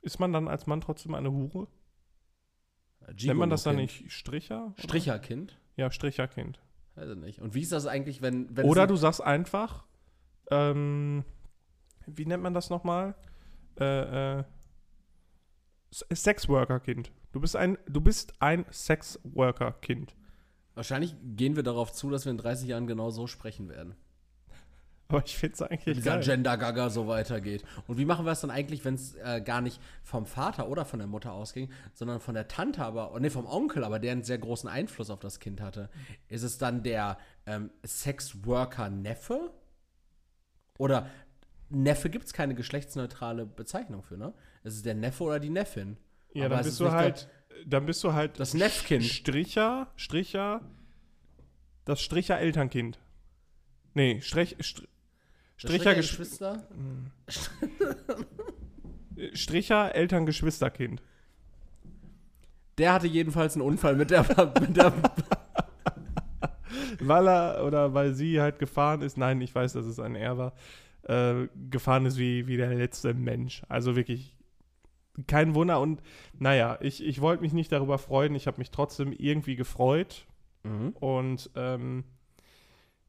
Speaker 1: Ist man dann als Mann trotzdem eine Hure? Gigo Nennt man das dann nicht Stricher?
Speaker 2: Oder? Stricherkind?
Speaker 1: Ja, Stricherkind.
Speaker 2: Weiß nicht. Und wie ist das eigentlich, wenn. wenn
Speaker 1: oder du sagst einfach, ähm, wie nennt man das nochmal? Äh, äh, Sexworker-Kind. Du bist ein, du bist ein Sexworker-Kind.
Speaker 2: Wahrscheinlich gehen wir darauf zu, dass wir in 30 Jahren genau so sprechen werden.
Speaker 1: Aber ich finde es eigentlich
Speaker 2: Dieser Gender-Gaga so weitergeht. Und wie machen wir es dann eigentlich, wenn es äh, gar nicht vom Vater oder von der Mutter ausging, sondern von der Tante, aber, nee, vom Onkel, aber der einen sehr großen Einfluss auf das Kind hatte? Ist es dann der ähm, Sexworker-Neffe? Oder Neffe gibt es keine geschlechtsneutrale Bezeichnung für, ne? Es ist der Neffe oder die Neffin.
Speaker 1: Ja, dann bist du halt, dann bist du halt
Speaker 2: das Neffkind.
Speaker 1: Stricher, Stricher, das Stricher Elternkind. Nee, Strich, Str Stricher
Speaker 2: Geschwister.
Speaker 1: Stricher Elterngeschwisterkind.
Speaker 2: Der hatte jedenfalls einen Unfall mit der, mit der
Speaker 1: weil er oder weil sie halt gefahren ist. Nein, ich weiß, dass es ein Er war äh, gefahren ist wie, wie der letzte Mensch. Also wirklich kein Wunder. Und naja, ich, ich wollte mich nicht darüber freuen. Ich habe mich trotzdem irgendwie gefreut. Mhm. Und ähm,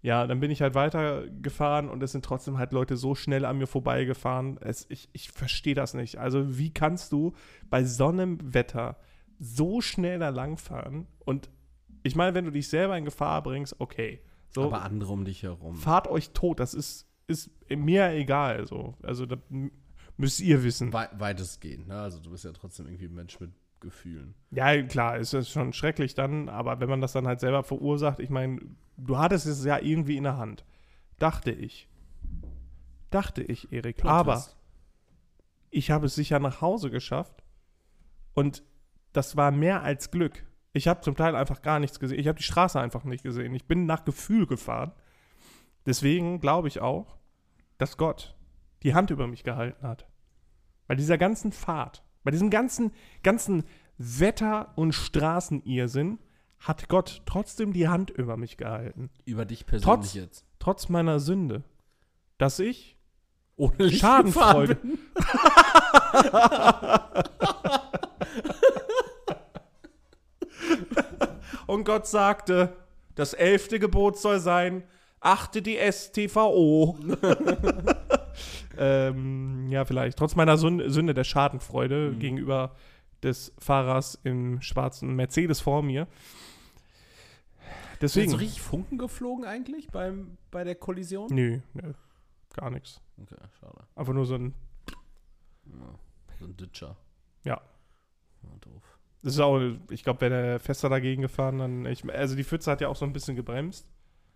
Speaker 1: ja, dann bin ich halt weitergefahren und es sind trotzdem halt Leute so schnell an mir vorbeigefahren. Es, ich ich verstehe das nicht. Also, wie kannst du bei so einem Wetter so schnell da langfahren? Und ich meine, wenn du dich selber in Gefahr bringst, okay. So,
Speaker 2: Aber andere um dich herum.
Speaker 1: Fahrt euch tot, das ist ist mir egal. So. Also das müsst ihr wissen.
Speaker 2: We weitestgehend, ne? Also du bist ja trotzdem irgendwie ein Mensch mit Gefühlen.
Speaker 1: Ja, klar, ist es schon schrecklich dann, aber wenn man das dann halt selber verursacht, ich meine, du hattest es ja irgendwie in der Hand. Dachte ich. Dachte ich, Erik. Plot aber ich habe es sicher nach Hause geschafft und das war mehr als Glück. Ich habe zum Teil einfach gar nichts gesehen. Ich habe die Straße einfach nicht gesehen. Ich bin nach Gefühl gefahren Deswegen glaube ich auch, dass Gott die Hand über mich gehalten hat. Bei dieser ganzen Fahrt, bei diesem ganzen, ganzen Wetter- und Straßenirrsinn hat Gott trotzdem die Hand über mich gehalten.
Speaker 2: Über dich persönlich
Speaker 1: trotz,
Speaker 2: jetzt.
Speaker 1: Trotz meiner Sünde. Dass ich
Speaker 2: ohne Schadenfreude.
Speaker 1: und Gott sagte, das elfte Gebot soll sein, achte die STVO. ähm, ja, vielleicht. Trotz meiner Sünde der Schadenfreude mhm. gegenüber des Fahrers im schwarzen Mercedes vor mir.
Speaker 2: Deswegen. Ist so richtig Funken geflogen eigentlich beim, bei der Kollision?
Speaker 1: Nö, nö gar nichts.
Speaker 2: Okay, schade.
Speaker 1: Einfach nur so ein.
Speaker 2: Ja, so ein Ditcher.
Speaker 1: Ja. ja doof. Das ist auch, ich glaube, wäre der fester dagegen gefahren, dann. Ich, also die Pfütze hat ja auch so ein bisschen gebremst.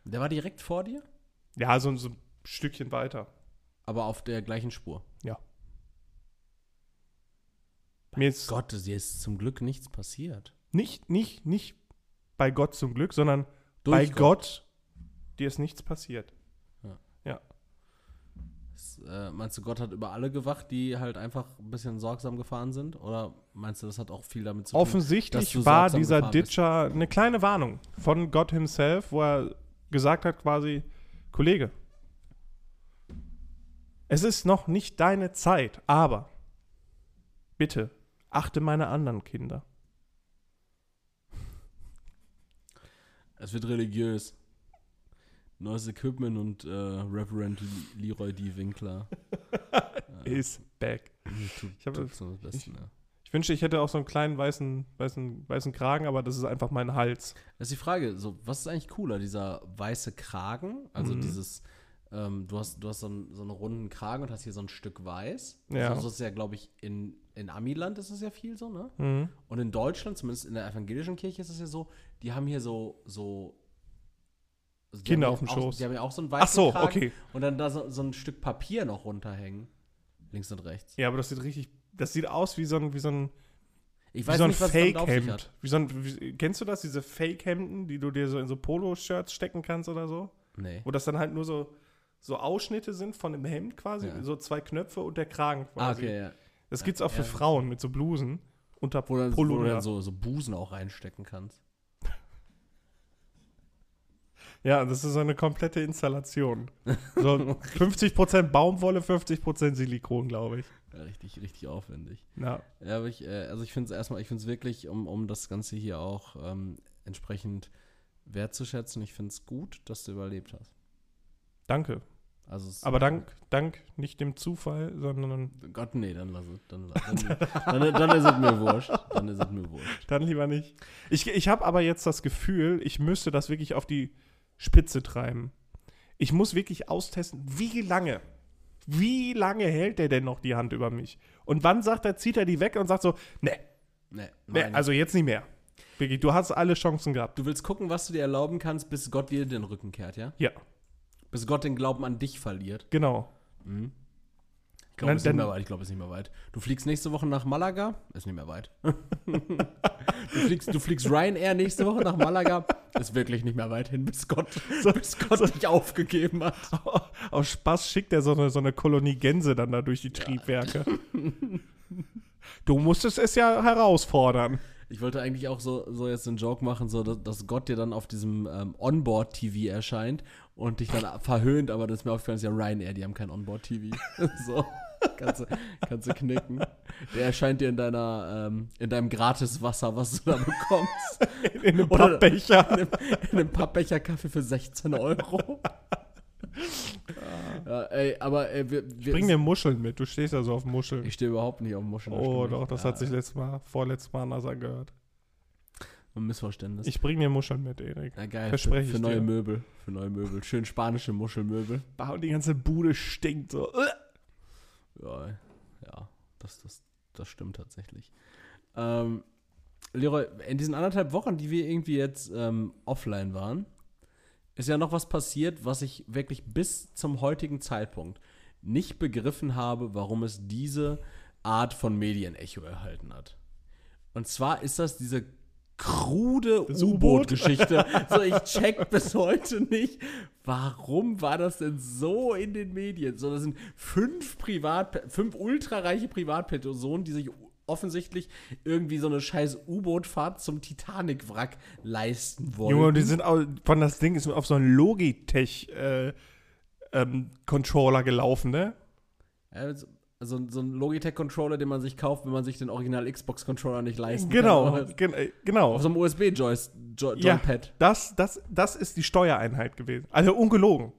Speaker 2: Der war direkt vor dir?
Speaker 1: Ja, so, so ein Stückchen weiter.
Speaker 2: Aber auf der gleichen Spur?
Speaker 1: Ja.
Speaker 2: Bei Mir ist Gott, dir ist zum Glück nichts passiert.
Speaker 1: Nicht, nicht, nicht bei Gott zum Glück, sondern Durch bei Gott. Gott. dir ist nichts passiert.
Speaker 2: Ja. ja. Das, äh, meinst du, Gott hat über alle gewacht, die halt einfach ein bisschen sorgsam gefahren sind? Oder meinst du, das hat auch viel damit zu
Speaker 1: tun? Offensichtlich war dieser Ditcher bist? eine kleine Warnung von Gott himself, wo er gesagt hat quasi, Kollege, es ist noch nicht deine Zeit, aber bitte achte meine anderen Kinder.
Speaker 2: Es wird religiös. Neues Equipment und äh, Reverend Leroy D. Winkler.
Speaker 1: Is back. ich, hab, ich, ich, ich, wünschte, ich hätte auch so einen kleinen weißen, weißen, weißen Kragen, aber das ist einfach mein Hals.
Speaker 2: Das ist die Frage, so, was ist eigentlich cooler? Dieser weiße Kragen, also mhm. dieses, ähm, du hast, du hast so einen, so einen runden Kragen und hast hier so ein Stück weiß. Ja. Also, das ist ja, glaube ich, in, in Amiland ist es ja viel so, ne? Mhm. Und in Deutschland, zumindest in der evangelischen Kirche, ist es ja so, die haben hier so, so
Speaker 1: also Kinder auf dem
Speaker 2: auch,
Speaker 1: Schoß.
Speaker 2: Die haben ja auch so ein weißen Ach
Speaker 1: so, Kragen okay.
Speaker 2: Und dann da so, so, ein Stück Papier noch runterhängen. Links und rechts.
Speaker 1: Ja, aber das sieht richtig, das sieht aus wie so ein, wie so ein,
Speaker 2: ich weiß wie so nicht, was Fake-Hemd.
Speaker 1: Wie so ein, wie, kennst du das, diese Fake-Hemden, die du dir so in so Polo-Shirts stecken kannst oder so?
Speaker 2: Nee.
Speaker 1: Wo das dann halt nur so, so Ausschnitte sind von dem Hemd quasi, ja. so zwei Knöpfe und der Kragen quasi.
Speaker 2: Ah, okay, ja.
Speaker 1: Das gibt's auch für. Frauen mit so Blusen unter
Speaker 2: wo dann, Polo. Wo du dann so, so Busen auch reinstecken kannst.
Speaker 1: Ja, das ist so eine komplette Installation. So 50% Baumwolle, 50% Silikon, glaube ich.
Speaker 2: Ja, richtig, richtig aufwendig.
Speaker 1: Ja.
Speaker 2: Ja, aber ich, äh, also ich finde es erstmal, ich finde es wirklich, um, um das Ganze hier auch ähm, entsprechend wertzuschätzen, ich finde es gut, dass du überlebt hast.
Speaker 1: Danke.
Speaker 2: Also
Speaker 1: aber dank, dank nicht dem Zufall, sondern.
Speaker 2: Gott, nee, dann lass es. Dann, dann, dann, dann, ist es mir wurscht. Dann ist es mir wurscht.
Speaker 1: Dann lieber nicht. Ich, ich habe aber jetzt das Gefühl, ich müsste das wirklich auf die Spitze treiben. Ich muss wirklich austesten, wie lange, wie lange hält der denn noch die Hand über mich? Und wann sagt er, zieht er die weg und sagt so, ne,
Speaker 2: nee,
Speaker 1: nee also jetzt nicht mehr. Wirklich, du hast alle Chancen gehabt.
Speaker 2: Du willst gucken, was du dir erlauben kannst, bis Gott dir den Rücken kehrt, ja?
Speaker 1: Ja.
Speaker 2: Bis Gott den Glauben an dich verliert.
Speaker 1: Genau.
Speaker 2: Mhm. Ich glaube, es, ist nicht mehr weit. Ich glaube, es ist nicht mehr weit. Du fliegst nächste Woche nach Malaga. Ist nicht mehr weit. du, fliegst, du fliegst Ryanair nächste Woche nach Malaga. Ist wirklich nicht mehr weit hin, bis Gott, so, bis Gott so, dich aufgegeben hat.
Speaker 1: Aus Spaß schickt er so eine, so eine Kolonie Gänse dann da durch die Triebwerke. du musstest es ja herausfordern.
Speaker 2: Ich wollte eigentlich auch so, so jetzt einen Joke machen, so dass, dass Gott dir dann auf diesem ähm, Onboard-TV erscheint und dich dann verhöhnt, aber das ist mir aufgefallen, ist ja Ryanair, die haben kein Onboard-TV. so. kannst, du, kannst du knicken. Der erscheint dir in deiner, ähm, in deinem Gratiswasser, was du da bekommst.
Speaker 1: In, in einem Pappbecher.
Speaker 2: In, in einem Pappbecher-Kaffee für 16 Euro. ja, ey, aber ey, wir,
Speaker 1: wir, Ich bring dir Muscheln mit. Du stehst ja so auf Muscheln.
Speaker 2: Ich stehe überhaupt nicht auf Muscheln.
Speaker 1: Oh, doch, das ja. hat sich letztes Mal, vorletztes Mal anders angehört.
Speaker 2: Ein Missverständnis.
Speaker 1: Ich bring dir Muscheln mit, Erik.
Speaker 2: Ja, geil. Verspreche für, für neue dir. Möbel. Für neue Möbel. Schön spanische Muschelmöbel.
Speaker 1: Und die ganze Bude stinkt so.
Speaker 2: Ja, ja das, das, das stimmt tatsächlich. Ähm, Leroy, in diesen anderthalb Wochen, die wir irgendwie jetzt ähm, offline waren, ist ja noch was passiert, was ich wirklich bis zum heutigen Zeitpunkt nicht begriffen habe, warum es diese Art von Medienecho erhalten hat. Und zwar ist das diese krude U-Boot-Geschichte. so, ich check bis heute nicht, warum war das denn so in den Medien? So, das sind fünf Privat, fünf ultrareiche Privatpersonen, die sich offensichtlich irgendwie so eine scheiß U-Boot-Fahrt zum Titanic-Wrack leisten wollen.
Speaker 1: Junge, die sind auch, von das Ding ist auf so einen Logitech-Controller äh, ähm, gelaufen, ne?
Speaker 2: Also, so, so ein Logitech-Controller, den man sich kauft, wenn man sich den Original Xbox-Controller nicht leisten
Speaker 1: genau,
Speaker 2: kann.
Speaker 1: Gen äh, genau.
Speaker 2: Auf so einem USB-Joypad.
Speaker 1: Ja, das, das, das ist die Steuereinheit gewesen. Also ungelogen.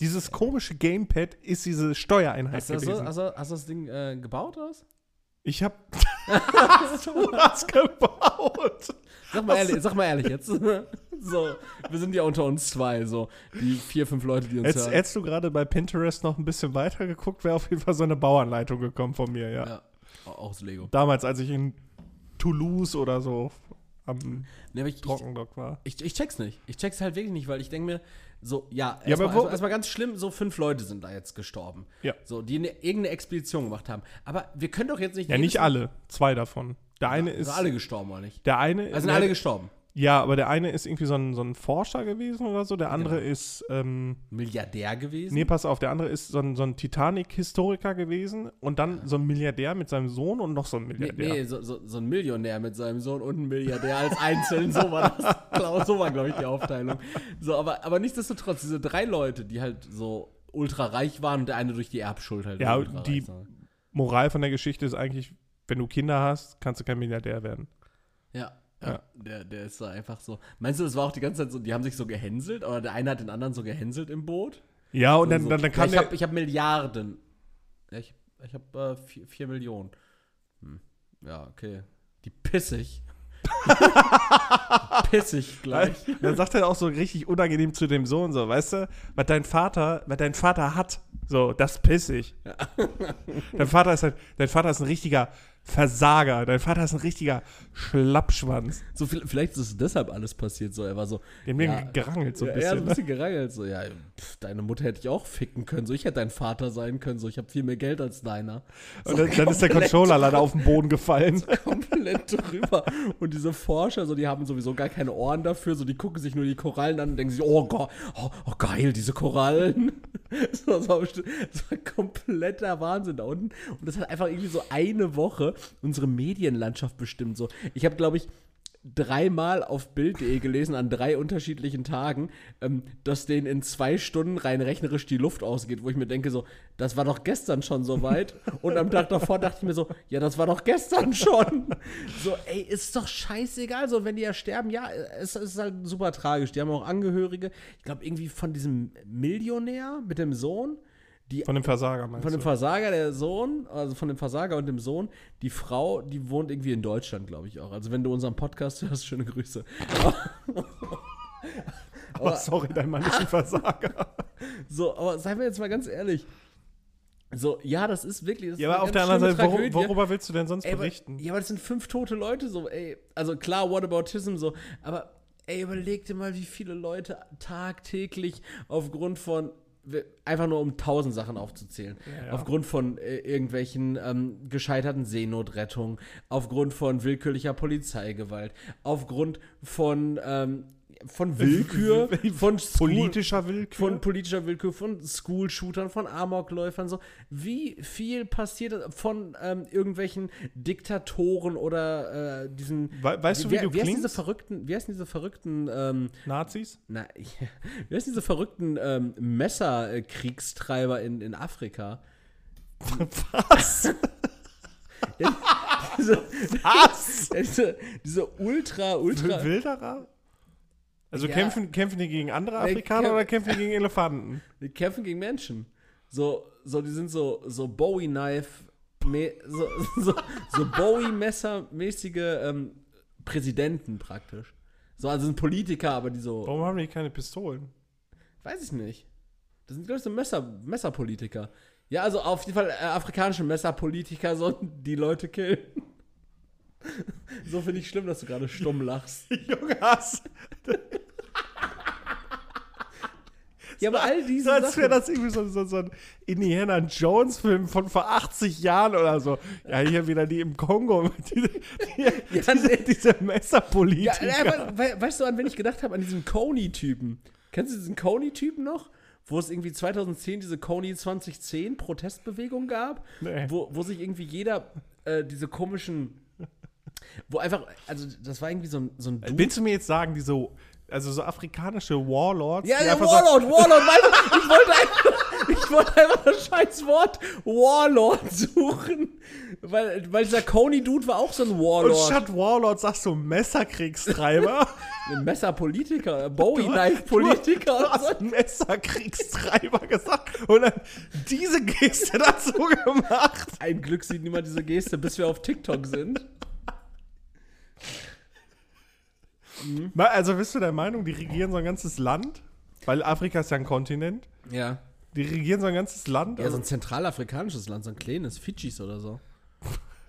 Speaker 1: Dieses komische Gamepad ist diese Steuereinheit
Speaker 2: hast
Speaker 1: gewesen.
Speaker 2: So, hast, du, hast du das Ding äh, gebaut, oder was?
Speaker 1: Ich hab. du hast gebaut.
Speaker 2: Sag mal, ehrlich, sag mal ehrlich jetzt. so, wir sind ja unter uns zwei, so die vier, fünf Leute, die uns
Speaker 1: Hättest, hören. Hättest du gerade bei Pinterest noch ein bisschen weiter geguckt, wäre auf jeden Fall so eine Bauanleitung gekommen von mir, ja. Ja,
Speaker 2: auch aus Lego.
Speaker 1: Damals, als ich in Toulouse oder so am
Speaker 2: nee, ich,
Speaker 1: Trockendock war.
Speaker 2: Ich, ich, check's nicht. Ich check's halt wirklich nicht, weil ich denke mir, so, ja,
Speaker 1: ja erstmal erst
Speaker 2: erst ganz schlimm, so fünf Leute sind da jetzt gestorben.
Speaker 1: Ja.
Speaker 2: So, die eine, irgendeine Expedition gemacht haben. Aber wir können doch jetzt nicht.
Speaker 1: Ja, nicht alle. Zwei davon. Der eine
Speaker 2: ja,
Speaker 1: ist.
Speaker 2: Sind alle gestorben, oder nicht?
Speaker 1: Der eine.
Speaker 2: Also sind alle gestorben.
Speaker 1: Ja, aber der eine ist irgendwie so ein, so ein Forscher gewesen oder so, der andere genau. ist. Ähm,
Speaker 2: Milliardär gewesen?
Speaker 1: Nee, pass auf, der andere ist so ein, so ein Titanic-Historiker gewesen und dann so ein Milliardär mit seinem Sohn und noch so ein Milliardär. Nee,
Speaker 2: nee so, so, so, ein Millionär mit seinem Sohn und ein Milliardär als einzeln. so war das. so war, glaube ich, die Aufteilung. So, aber, aber nichtsdestotrotz, diese drei Leute, die halt so ultra reich waren und der eine durch die Erbschuld halt.
Speaker 1: Ja, die Moral von der Geschichte ist eigentlich, wenn du Kinder hast, kannst du kein Milliardär werden.
Speaker 2: Ja. Ja, Der, der ist da einfach so. Meinst du, das war auch die ganze Zeit so, die haben sich so gehänselt? Oder der eine hat den anderen so gehänselt im Boot?
Speaker 1: Ja, und so, dann, so. dann, dann kam
Speaker 2: ja, Ich habe hab Milliarden. Ja, ich ich habe äh, vier, vier, Millionen. Hm. Ja, okay. Die pissig. pissig gleich.
Speaker 1: Dann sagt er auch so richtig unangenehm zu dem Sohn so, weißt du, was dein Vater, was dein Vater hat, so, das pissig. Ja. dein Vater ist halt, dein Vater ist ein richtiger Versager. Dein Vater ist ein richtiger Schlappschwanz.
Speaker 2: So, vielleicht ist deshalb alles passiert. So, er war so.
Speaker 1: Haben ja, gerangelt so ein ja, bisschen.
Speaker 2: Ja, ein bisschen ne? gerangelt. So, ja, pff, deine Mutter hätte ich auch ficken können. So, ich hätte dein Vater sein können. So, ich habe viel mehr Geld als deiner.
Speaker 1: So, und dann, dann ist der Controller leider auf den Boden gefallen. So
Speaker 2: komplett drüber. Und diese Forscher, so, die haben sowieso gar keine Ohren dafür. So, die gucken sich nur die Korallen an und denken sich, oh Gott, oh, oh geil, diese Korallen. so, so, das war kompletter Wahnsinn da unten. Und das hat einfach irgendwie so eine Woche unsere Medienlandschaft bestimmt. So, ich habe, glaube ich, dreimal auf Bild.de gelesen an drei unterschiedlichen Tagen, ähm, dass denen in zwei Stunden rein rechnerisch die Luft ausgeht, wo ich mir denke, so, das war doch gestern schon so weit. Und am Tag davor dachte ich mir so, ja, das war doch gestern schon. So, ey, ist doch scheißegal. So, wenn die ja sterben, ja, es, es ist halt super tragisch. Die haben auch Angehörige, ich glaube, irgendwie von diesem Millionär mit dem Sohn die,
Speaker 1: von dem Versager
Speaker 2: meinst Von dem Versager, der Sohn, also von dem Versager und dem Sohn. Die Frau, die wohnt irgendwie in Deutschland, glaube ich auch. Also wenn du unseren Podcast hörst, schöne Grüße.
Speaker 1: aber, oh, sorry, dein Mann ist ein Versager.
Speaker 2: so, aber seien wir jetzt mal ganz ehrlich. So, ja, das ist wirklich. Das
Speaker 1: ja, aber auf der anderen Seite, worum, worüber willst du denn sonst ey, berichten?
Speaker 2: Aber, ja, aber das sind fünf tote Leute, so, ey. Also klar, Whataboutism, so, aber ey, überleg dir mal, wie viele Leute tagtäglich aufgrund von einfach nur um tausend Sachen aufzuzählen. Ja, ja. Aufgrund von äh, irgendwelchen ähm, gescheiterten Seenotrettungen, aufgrund von willkürlicher Polizeigewalt, aufgrund von ähm, von Willkür, von
Speaker 1: School, politischer Willkür,
Speaker 2: von politischer Willkür, von School-Shootern, von Amokläufern, so wie viel passiert von ähm, irgendwelchen Diktatoren oder äh, diesen.
Speaker 1: We weißt du, wie, wie du
Speaker 2: wie klingst? Diese verrückten, wie heißen diese verrückten ähm,
Speaker 1: Nazis?
Speaker 2: Na, wie heißen diese verrückten ähm, Messerkriegstreiber in, in Afrika?
Speaker 1: Was?
Speaker 2: diese, Was? Diese, diese ultra, ultra.
Speaker 1: Wilderer? Also ja. kämpfen, kämpfen die gegen andere Afrikaner oder kämpfen die gegen Elefanten?
Speaker 2: Die kämpfen gegen Menschen. So, so die sind so, so Bowie-Knife, so, so, so Bowie-Messer-mäßige ähm, Präsidenten praktisch. So, also sind Politiker, aber die so.
Speaker 1: Warum haben die keine Pistolen?
Speaker 2: Weiß ich nicht. Das sind, glaube ich, so Messer, Messerpolitiker. Ja, also auf jeden Fall äh, afrikanische Messerpolitiker sollten die Leute killen. so finde ich schlimm, dass du gerade stumm lachst.
Speaker 1: Junge, hast.
Speaker 2: Ja, aber all diese
Speaker 1: als wäre das irgendwie so, so, so ein Indiana Jones-Film von vor 80 Jahren oder so. Ja, hier wieder die im Kongo. Diese, die, ja, diese, diese Messerpolitiker. Ja,
Speaker 2: we weißt du, an wen ich gedacht habe? An diesen Coney-Typen. Kennst du diesen Coney-Typen noch? Wo es irgendwie 2010 diese Coney 2010 Protestbewegung gab, nee. wo, wo sich irgendwie jeder äh, diese komischen wo einfach, also das war irgendwie so ein, so ein
Speaker 1: Dude. Willst du mir jetzt sagen, die so, also so afrikanische Warlords?
Speaker 2: Ja, ja Warlord, sagen, Warlord, weißt ich wollte einfach, ich wollte einfach das scheiß Wort Warlord suchen. Weil, weil dieser Coney-Dude war auch so ein Warlord. Und
Speaker 1: statt Warlord sagst du Messerkriegstreiber.
Speaker 2: ein Messerpolitiker, Bowie-Knife-Politiker.
Speaker 1: Du hast Messerkriegstreiber gesagt und dann diese Geste dazu gemacht.
Speaker 2: Ein Glück sieht niemand diese Geste, bis wir auf TikTok sind.
Speaker 1: Mhm. Also bist du der Meinung, die regieren so ein ganzes Land? Weil Afrika ist ja ein Kontinent.
Speaker 2: Ja.
Speaker 1: Die regieren so ein ganzes Land.
Speaker 2: Ja, also so ein zentralafrikanisches Land, so ein kleines, Fidschis oder so.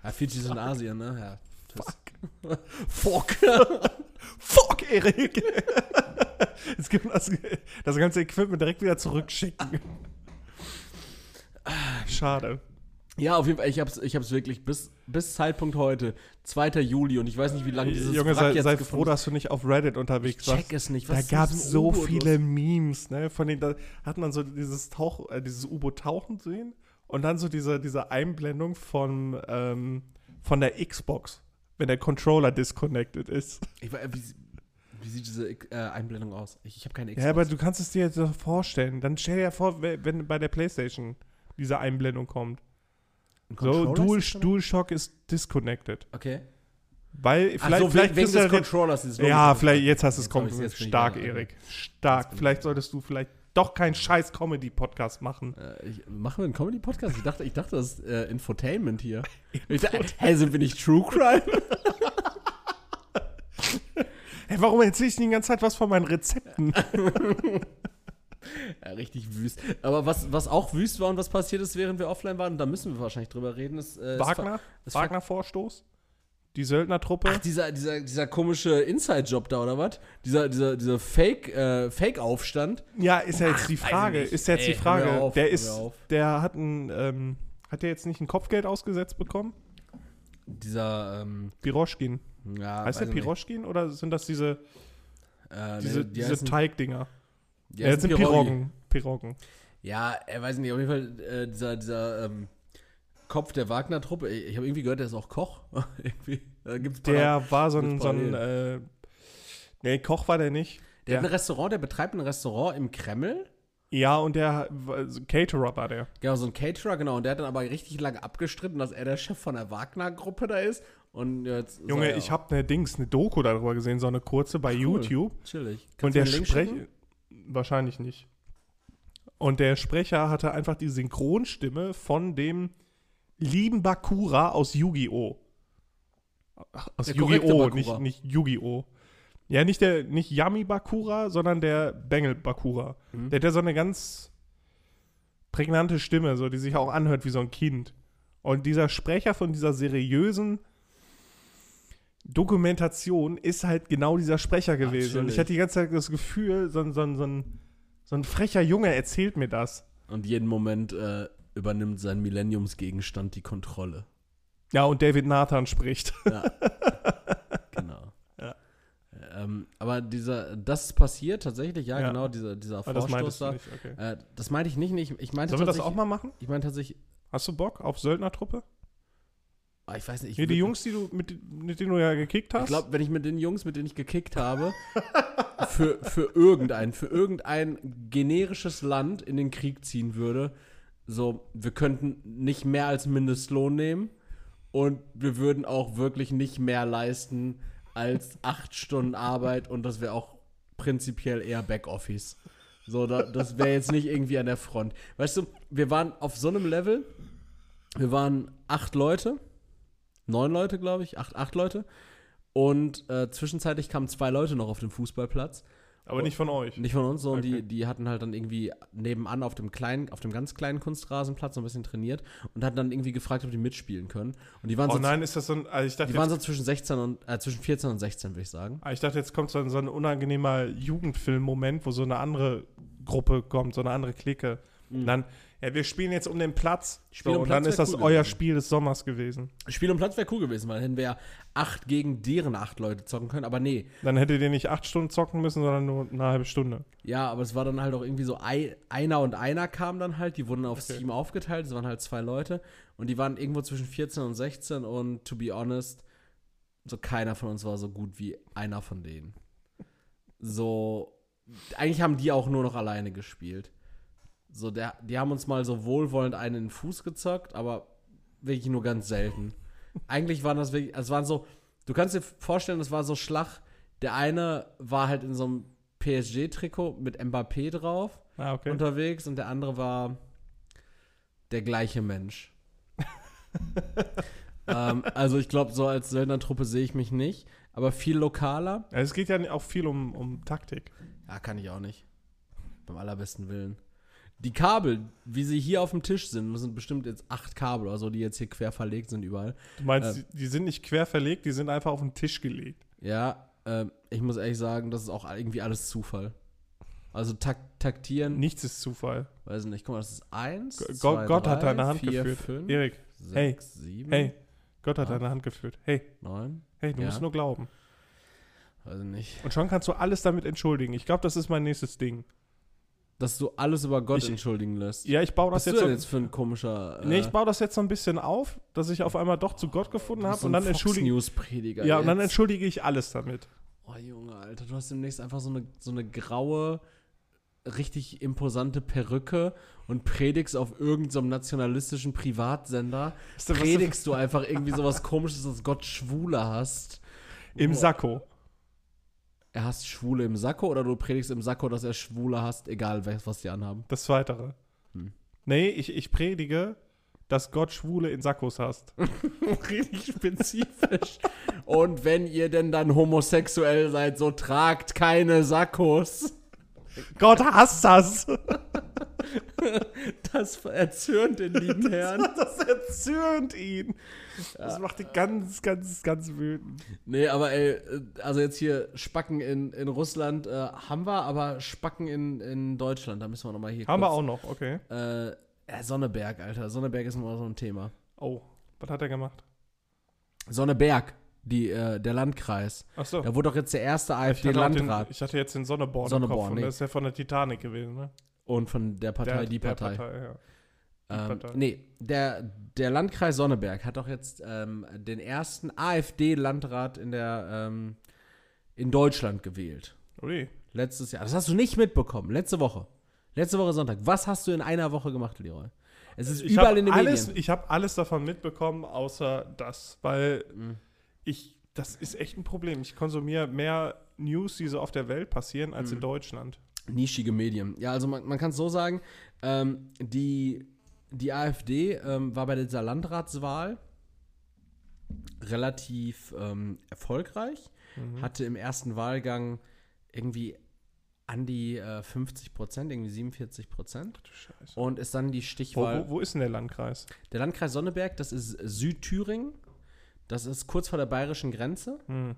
Speaker 2: Ja, Fidschis in Asien, ne? Ja.
Speaker 1: Fuck. Fuck. Fuck, Erik. Jetzt gibt das, das ganze Equipment direkt wieder zurückschicken. Schade.
Speaker 2: Ja, auf jeden Fall, ich hab's, ich hab's wirklich bis, bis Zeitpunkt heute, 2. Juli, und ich weiß nicht, wie lange dieses
Speaker 1: Junge,
Speaker 2: Wrack
Speaker 1: sei,
Speaker 2: jetzt
Speaker 1: sei froh, dass du nicht auf Reddit unterwegs
Speaker 2: Ich check
Speaker 1: warst.
Speaker 2: es nicht.
Speaker 1: Da
Speaker 2: ist
Speaker 1: gab es so viele? Memes, ne? Von denen da hat man so dieses Tauch, äh, dieses U-Boot tauchen sehen und dann so diese, diese Einblendung von, ähm, von der Xbox, wenn der Controller disconnected ist.
Speaker 2: Ich, war- wie, wie sieht diese äh, Einblendung aus? Ich, ich habe keine Xbox.
Speaker 1: Ja, aber du kannst es dir jetzt so vorstellen. Dann stell dir vor, we- wenn bei der Playstation diese Einblendung kommt. So, Dual,
Speaker 2: ist?
Speaker 1: DualShock ist disconnected.
Speaker 2: Okay.
Speaker 1: Weil vielleicht,
Speaker 2: so,
Speaker 1: vielleicht
Speaker 2: wegen des Controllers. dieses
Speaker 1: Ja, vielleicht jetzt hast du es
Speaker 2: ich
Speaker 1: Stark, Erik. Stark. Vielleicht solltest du vielleicht doch keinen scheiß Comedy-Podcast machen.
Speaker 2: Äh, ich, machen wir einen Comedy-Podcast? Ich dachte, ich dachte, das ist äh, Infotainment hier. Dachte, hä, sind wir nicht True Crime?
Speaker 1: Hey, warum erzähle ich die ganze Zeit was von meinen Rezepten?
Speaker 2: Ja, richtig wüst. Aber was, was auch wüst war und was passiert ist, während wir offline waren, da müssen wir wahrscheinlich drüber reden, ist. Äh,
Speaker 1: Wagner? Wagner-Vorstoß? Die Söldnertruppe?
Speaker 2: Ach, dieser, dieser, dieser komische Inside-Job da, oder was? Dieser, dieser, dieser Fake, äh, Fake-Aufstand.
Speaker 1: ja, ist ja jetzt die
Speaker 2: weiß
Speaker 1: Frage. Ist jetzt
Speaker 2: Ey,
Speaker 1: die Frage.
Speaker 2: auf,
Speaker 1: der ist, der hat ein, ähm, hat der jetzt nicht ein Kopfgeld ausgesetzt bekommen?
Speaker 2: Dieser, ähm,
Speaker 1: Piroschkin.
Speaker 2: ja.
Speaker 1: heißt der
Speaker 2: ich nicht.
Speaker 1: Piroschkin oder sind das diese,
Speaker 2: Äh,
Speaker 1: diese,
Speaker 2: die
Speaker 1: diese Teigdinger? Ja,
Speaker 2: heißen
Speaker 1: sind. Piroggen. Piroggen.
Speaker 2: Ja, er weiß nicht, auf jeden Fall äh, dieser, dieser ähm, Kopf der Wagner-Truppe. Ich, ich habe irgendwie gehört, der ist auch Koch.
Speaker 1: Der war so ein, so ein äh, nee, Koch war der nicht.
Speaker 2: der hat
Speaker 1: der-
Speaker 2: ein Restaurant, der betreibt ein Restaurant im Kreml.
Speaker 1: Ja, und der also Caterer war der.
Speaker 2: Genau, so ein Caterer, genau. Und der hat dann aber richtig lange abgestritten, dass er der Chef von der Wagner-Gruppe da ist. Und jetzt
Speaker 1: Junge, ich habe eine Dings, eine Doku darüber gesehen, so eine kurze bei
Speaker 2: cool.
Speaker 1: YouTube.
Speaker 2: Chillig.
Speaker 1: Und der
Speaker 2: mir
Speaker 1: wahrscheinlich nicht. Und der Sprecher hatte einfach die Synchronstimme von dem lieben Bakura aus Yu-Gi-Oh! Aus Yu-Gi-Oh! Nicht, nicht Yu-Gi-Oh! Ja, nicht der, nicht Yami Bakura, sondern der Bengel Bakura.
Speaker 2: Mhm.
Speaker 1: Der hat ja so eine ganz prägnante Stimme, so, die sich auch anhört wie so ein Kind. Und dieser Sprecher von dieser seriösen Dokumentation ist halt genau dieser Sprecher gewesen. Und ich hatte die ganze Zeit das Gefühl, so, ein- so, so, ein, so ein frecher Junge erzählt mir das.
Speaker 2: Und jeden Moment äh, übernimmt sein Millenniumsgegenstand die Kontrolle.
Speaker 1: Ja, und David Nathan spricht.
Speaker 2: Ja. genau.
Speaker 1: Ja.
Speaker 2: Ähm, aber dieser, das passiert tatsächlich, ja,
Speaker 1: Ja.
Speaker 2: genau, dieser, dieser Vorstoß da.
Speaker 1: nicht, okay.
Speaker 2: Äh, das meinte ich nicht, nicht. Ich meinte
Speaker 1: Sollen wir das auch mal machen?
Speaker 2: Ich meine tatsächlich,
Speaker 1: Hast du Bock auf Söldnertruppe?
Speaker 2: Ah, ich weiß nicht. Ich,
Speaker 1: Hier die Jungs, die du, mit, mit denen du ja gekickt hast?
Speaker 2: Ich glaube, wenn ich mit den Jungs, mit denen ich gekickt habe, für, für irgendein, für irgendein generisches Land in den Krieg ziehen würde, so, wir könnten nicht mehr als Mindestlohn nehmen und wir würden auch wirklich nicht mehr leisten als acht Stunden Arbeit und das wäre auch prinzipiell eher Backoffice. So, da, das wäre jetzt nicht irgendwie an der Front. Weißt du, wir waren auf so einem Level, wir waren acht Leute, neun Leute, glaube ich, acht, acht Leute. Und äh, zwischenzeitlich kamen zwei Leute noch auf den Fußballplatz.
Speaker 1: Aber nicht von euch.
Speaker 2: Nicht von uns, sondern
Speaker 1: Okay.
Speaker 2: die, die hatten halt dann irgendwie nebenan auf dem kleinen, auf dem ganz kleinen Kunstrasenplatz noch ein bisschen trainiert und hatten dann irgendwie gefragt, ob die mitspielen können. Und die waren,
Speaker 1: Oh
Speaker 2: so,
Speaker 1: nein, ist das so ein. Also ich, dachte
Speaker 2: die waren so zwischen 16 und äh, zwischen 14 und 16, würde ich sagen.
Speaker 1: ah, ich dachte, jetzt kommt so ein, so ein unangenehmer Jugendfilm-Moment, wo so eine andere Gruppe kommt, so eine andere Clique. Und dann, ja, wir spielen jetzt um den Platz.
Speaker 2: Spiel
Speaker 1: so,
Speaker 2: um
Speaker 1: und
Speaker 2: Platz
Speaker 1: dann ist das
Speaker 2: cool
Speaker 1: euer
Speaker 2: gewesen.
Speaker 1: Spiel des Sommers gewesen.
Speaker 2: Spiel um Platz wäre cool gewesen, weil dann hätten wir ja acht gegen deren acht Leute zocken können. Aber nee,
Speaker 1: Dann hättet ihr nicht acht Stunden zocken müssen, sondern nur eine halbe Stunde.
Speaker 2: Ja, aber es war dann halt auch irgendwie so, ei, einer und einer kamen dann halt, die wurden aufs
Speaker 1: Okay.
Speaker 2: Team aufgeteilt, es waren halt zwei Leute und die waren irgendwo zwischen 14 und 16 und to be honest, so keiner von uns war so gut wie einer von denen. So, eigentlich haben die auch nur noch alleine gespielt. So, der, die haben uns mal so wohlwollend einen in den Fuß gezockt, aber wirklich nur ganz selten. Eigentlich waren das wirklich, es waren so, du kannst dir vorstellen, das war so Schlag. Der eine war halt in so einem PSG-Trikot mit Mbappé drauf
Speaker 1: Ah, okay.
Speaker 2: unterwegs und der andere war der gleiche Mensch. ähm, also ich glaube, so als Söldnertruppe sehe ich mich nicht, aber viel lokaler.
Speaker 1: Ja, es geht ja auch viel um, um Taktik.
Speaker 2: Ja, kann ich auch nicht. Beim allerbesten Willen. Die Kabel, wie sie hier auf dem Tisch sind, das sind bestimmt jetzt acht Kabel oder so, die jetzt hier quer verlegt sind überall.
Speaker 1: Du meinst,
Speaker 2: Äh.
Speaker 1: die, sind nicht quer verlegt, die sind einfach auf den Tisch gelegt.
Speaker 2: Ja, ähm, ich muss ehrlich sagen, das ist auch irgendwie alles Zufall. Also tak taktieren.
Speaker 1: Nichts ist Zufall.
Speaker 2: Weiß nicht, guck mal, das ist eins.
Speaker 1: G
Speaker 2: zwei,
Speaker 1: Gott
Speaker 2: drei,
Speaker 1: hat deine Hand
Speaker 2: vier,
Speaker 1: geführt.
Speaker 2: Fünf,
Speaker 1: Erik,
Speaker 2: sechs,
Speaker 1: hey,
Speaker 2: sieben,
Speaker 1: hey, Gott hat
Speaker 2: acht,
Speaker 1: deine Hand geführt. Hey,
Speaker 2: neun.
Speaker 1: hey, du
Speaker 2: Ja.
Speaker 1: musst nur glauben.
Speaker 2: Weiß nicht.
Speaker 1: Und schon kannst du alles damit entschuldigen. Ich glaube, das ist mein nächstes Ding.
Speaker 2: Dass du alles über Gott
Speaker 1: Ich-
Speaker 2: entschuldigen lässt.
Speaker 1: Ja, ich baue
Speaker 2: Was
Speaker 1: das
Speaker 2: du
Speaker 1: jetzt
Speaker 2: denn
Speaker 1: so.
Speaker 2: jetzt für ein komischer.
Speaker 1: Nee, ich baue das jetzt so ein bisschen auf, dass ich auf einmal doch zu Gott gefunden habe und dann entschuldige
Speaker 2: News-Prediger.
Speaker 1: Ja, und dann
Speaker 2: jetzt.
Speaker 1: entschuldige ich alles damit.
Speaker 2: Oh, Junge, Alter, du hast demnächst einfach so eine, so eine graue, richtig imposante Perücke und predigst auf irgendeinem so einem nationalistischen Privatsender.
Speaker 1: Was
Speaker 2: Predigst du einfach irgendwie sowas komisches, dass Gott Schwule hast.
Speaker 1: Im
Speaker 2: Boah.
Speaker 1: Sakko.
Speaker 2: Er hasst Schwule im Sakko oder du predigst im Sakko, dass er Schwule hasst, egal was, die anhaben.
Speaker 1: Das Zweitere.
Speaker 2: Hm.
Speaker 1: Nee, ich, ich predige, dass Gott Schwule in Sakkos hasst.
Speaker 2: richtig spezifisch. Und wenn ihr denn dann homosexuell seid, so tragt keine Sakkos.
Speaker 1: Gott hasst das!
Speaker 2: Das erzürnt den lieben Herrn.
Speaker 1: Das erzürnt ihn. Das macht ihn ganz, ganz, ganz wütend.
Speaker 2: Nee, aber ey, also jetzt hier Spacken in, in Russland äh, haben wir, aber Spacken in, in Deutschland, da müssen wir nochmal hier
Speaker 1: Haben wir
Speaker 2: kurz,
Speaker 1: auch noch, okay.
Speaker 2: Äh, Sonneberg, Alter. Sonneberg ist immer so ein Thema.
Speaker 1: Oh, was hat er gemacht?
Speaker 2: Sonneberg, die, äh, der Landkreis.
Speaker 1: Achso.
Speaker 2: Da wurde doch jetzt der erste AfD-Landrat
Speaker 1: ich hatte jetzt den Sonneborn,
Speaker 2: Sonneborn,
Speaker 1: im Kopf und
Speaker 2: nee.
Speaker 1: das ist ja von der Titanic gewesen, ne?
Speaker 2: Und von der Partei,
Speaker 1: der,
Speaker 2: die
Speaker 1: der
Speaker 2: Partei.
Speaker 1: ja.
Speaker 2: Ähm,
Speaker 1: Partei.
Speaker 2: nee, der, der Landkreis Sonneberg hat doch jetzt ähm, den ersten AfD-Landrat in der ähm, in Deutschland gewählt.
Speaker 1: Ui.
Speaker 2: Letztes Jahr. Das hast du nicht mitbekommen. Letzte Woche. Letzte Woche Sonntag. Was hast du in einer Woche gemacht, Leroy? Es ist
Speaker 1: Ich
Speaker 2: überall in den
Speaker 1: alles,
Speaker 2: Medien.
Speaker 1: Ich habe alles davon mitbekommen, außer das, weil
Speaker 2: Mhm.
Speaker 1: ich, das ist echt ein Problem. Ich konsumiere mehr News, die so auf der Welt passieren, als
Speaker 2: Mhm.
Speaker 1: in Deutschland.
Speaker 2: Nischige Medien. Ja, also man, man kann es so sagen, ähm, die, die AfD ähm, war bei dieser Landratswahl relativ ähm, erfolgreich,
Speaker 1: Mhm.
Speaker 2: hatte im ersten Wahlgang irgendwie an die äh, 50 Prozent, irgendwie 47 Prozent
Speaker 1: Du Scheiße.
Speaker 2: und ist dann die
Speaker 1: Wo,
Speaker 2: Stichwahl.
Speaker 1: wo, wo ist denn der Landkreis?
Speaker 2: Der Landkreis Sonneberg, das ist Südthüringen, das ist kurz vor der bayerischen Grenze.
Speaker 1: Hm.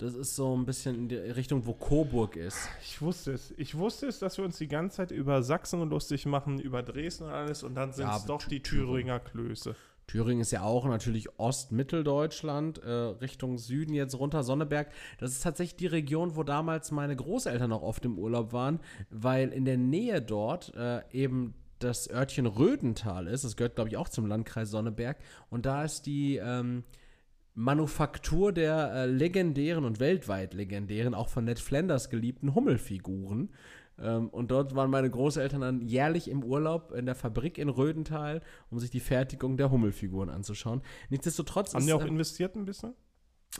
Speaker 2: Das ist so ein bisschen in die Richtung, wo Coburg ist.
Speaker 1: Ich wusste es. Ich wusste es, dass wir uns die ganze Zeit über Sachsen lustig machen, über Dresden und alles und dann sind
Speaker 2: Ja,
Speaker 1: es doch die Thüringer Klöße.
Speaker 2: Thüringen ist ja auch natürlich Ost-Mitteldeutschland, äh, Richtung Süden jetzt runter, Sonneberg. Das ist tatsächlich die Region, wo damals meine Großeltern auch oft im Urlaub waren, weil in der Nähe dort äh, eben das Örtchen Rödental ist. Das gehört, glaube ich, auch zum Landkreis Sonneberg. Und da ist die ähm, Manufaktur der äh, legendären und weltweit legendären, auch von Ned Flanders geliebten Hummelfiguren. Ähm, und dort waren meine Großeltern dann jährlich im Urlaub in der Fabrik in Rödental, um sich die Fertigung der Hummelfiguren anzuschauen. Nichtsdestotrotz
Speaker 1: Haben
Speaker 2: ist,
Speaker 1: die auch
Speaker 2: äh,
Speaker 1: investiert ein bisschen?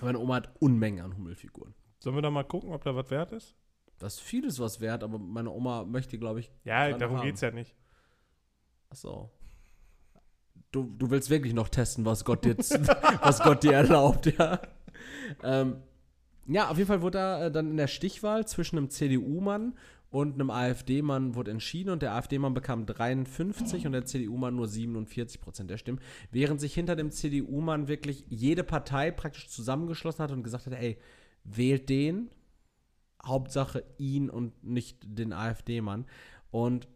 Speaker 2: meine Oma hat Unmengen an Hummelfiguren.
Speaker 1: Sollen wir da mal gucken, ob da was wert ist?
Speaker 2: Das ist vieles was wert, aber meine Oma möchte, glaube ich,
Speaker 1: Ja, darum
Speaker 2: haben.
Speaker 1: geht's ja nicht.
Speaker 2: ach so. Du, du willst wirklich noch testen, was Gott dir, was Gott dir erlaubt, ja. Ähm, ja, auf jeden Fall wurde da äh, dann in der Stichwahl zwischen einem CDU-Mann und einem AfD-Mann wurde entschieden und der AfD-Mann bekam 53 und der CDU-Mann nur 47 Prozent der Stimmen, während sich hinter dem CDU-Mann wirklich jede Partei praktisch zusammengeschlossen hat und gesagt hat, ey, wählt den, Hauptsache ihn und nicht den AfD-Mann. Und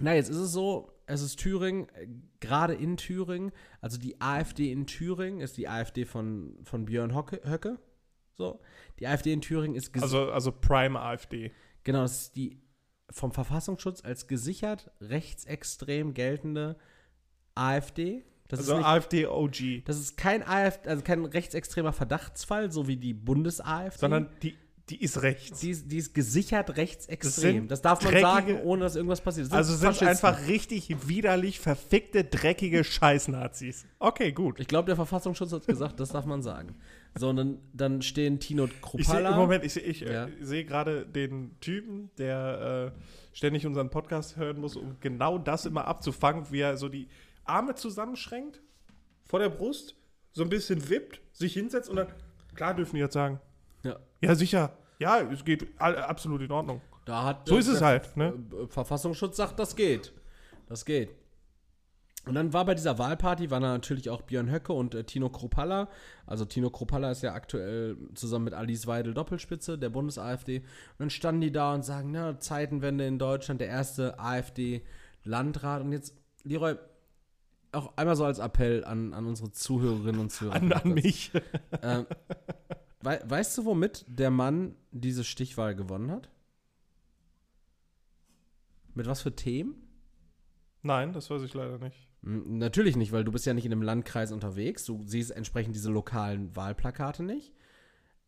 Speaker 2: na, jetzt ist es so, es ist Thüringen, äh, gerade in Thüringen, also die AfD in Thüringen ist die AfD von, von Björn Hocke, Höcke. So, die AfD in Thüringen ist
Speaker 1: Also, also Prime AfD.
Speaker 2: Genau, das ist die vom Verfassungsschutz als gesichert rechtsextrem geltende AfD. Das
Speaker 1: also
Speaker 2: ist nicht,
Speaker 1: AfD OG.
Speaker 2: das ist kein AfD, also kein rechtsextremer Verdachtsfall, so wie die Bundes-AfD.
Speaker 1: Sondern die, die ist rechts.
Speaker 2: die ist, die ist gesichert
Speaker 1: Das
Speaker 2: rechtsextrem.
Speaker 1: sind
Speaker 2: Das, darf man
Speaker 1: dreckige-
Speaker 2: sagen, ohne dass irgendwas passiert. Das
Speaker 1: also sind einfach richtig widerlich verfickte, dreckige Scheißnazis. Okay, gut.
Speaker 2: Ich glaube, der Verfassungsschutz hat gesagt, das darf man sagen. Sondern dann stehen Tino
Speaker 1: Ich sehe
Speaker 2: Kruppalla.
Speaker 1: im Moment, ich, seh- ich
Speaker 2: Ja.
Speaker 1: äh, sehe gerade den Typen, der äh, ständig unseren Podcast hören muss, um genau das immer abzufangen, wie er so die Arme zusammenschränkt vor der Brust, so ein bisschen wippt, sich hinsetzt und dann, klar dürfen die jetzt sagen,
Speaker 2: Ja,
Speaker 1: ja sicher, ja, es geht absolut in Ordnung.
Speaker 2: da hat
Speaker 1: So ist es
Speaker 2: der
Speaker 1: halt, ne?
Speaker 2: äh, Verfassungsschutz sagt, das geht. Das geht. Und dann war bei dieser Wahlparty, waren da natürlich auch Björn Höcke und äh, Tino Kropalla. Also Tino Kropalla ist ja aktuell zusammen mit Alice Weidel Doppelspitze der Bundes-AfD. Und dann standen die da und sagen, na, Zeitenwende in Deutschland, der erste AfD-Landrat. Und jetzt, Leroy, auch einmal so als Appell an, an unsere Zuhörerinnen und Zuhörer.
Speaker 1: An, an mich.
Speaker 2: Ähm, we weißt du, womit der Mann diese Stichwahl gewonnen hat? Mit was für Themen?
Speaker 1: Nein, das weiß ich leider nicht.
Speaker 2: Hm, natürlich nicht, weil du bist ja nicht in einem Landkreis unterwegs. Du siehst entsprechend diese lokalen Wahlplakate nicht.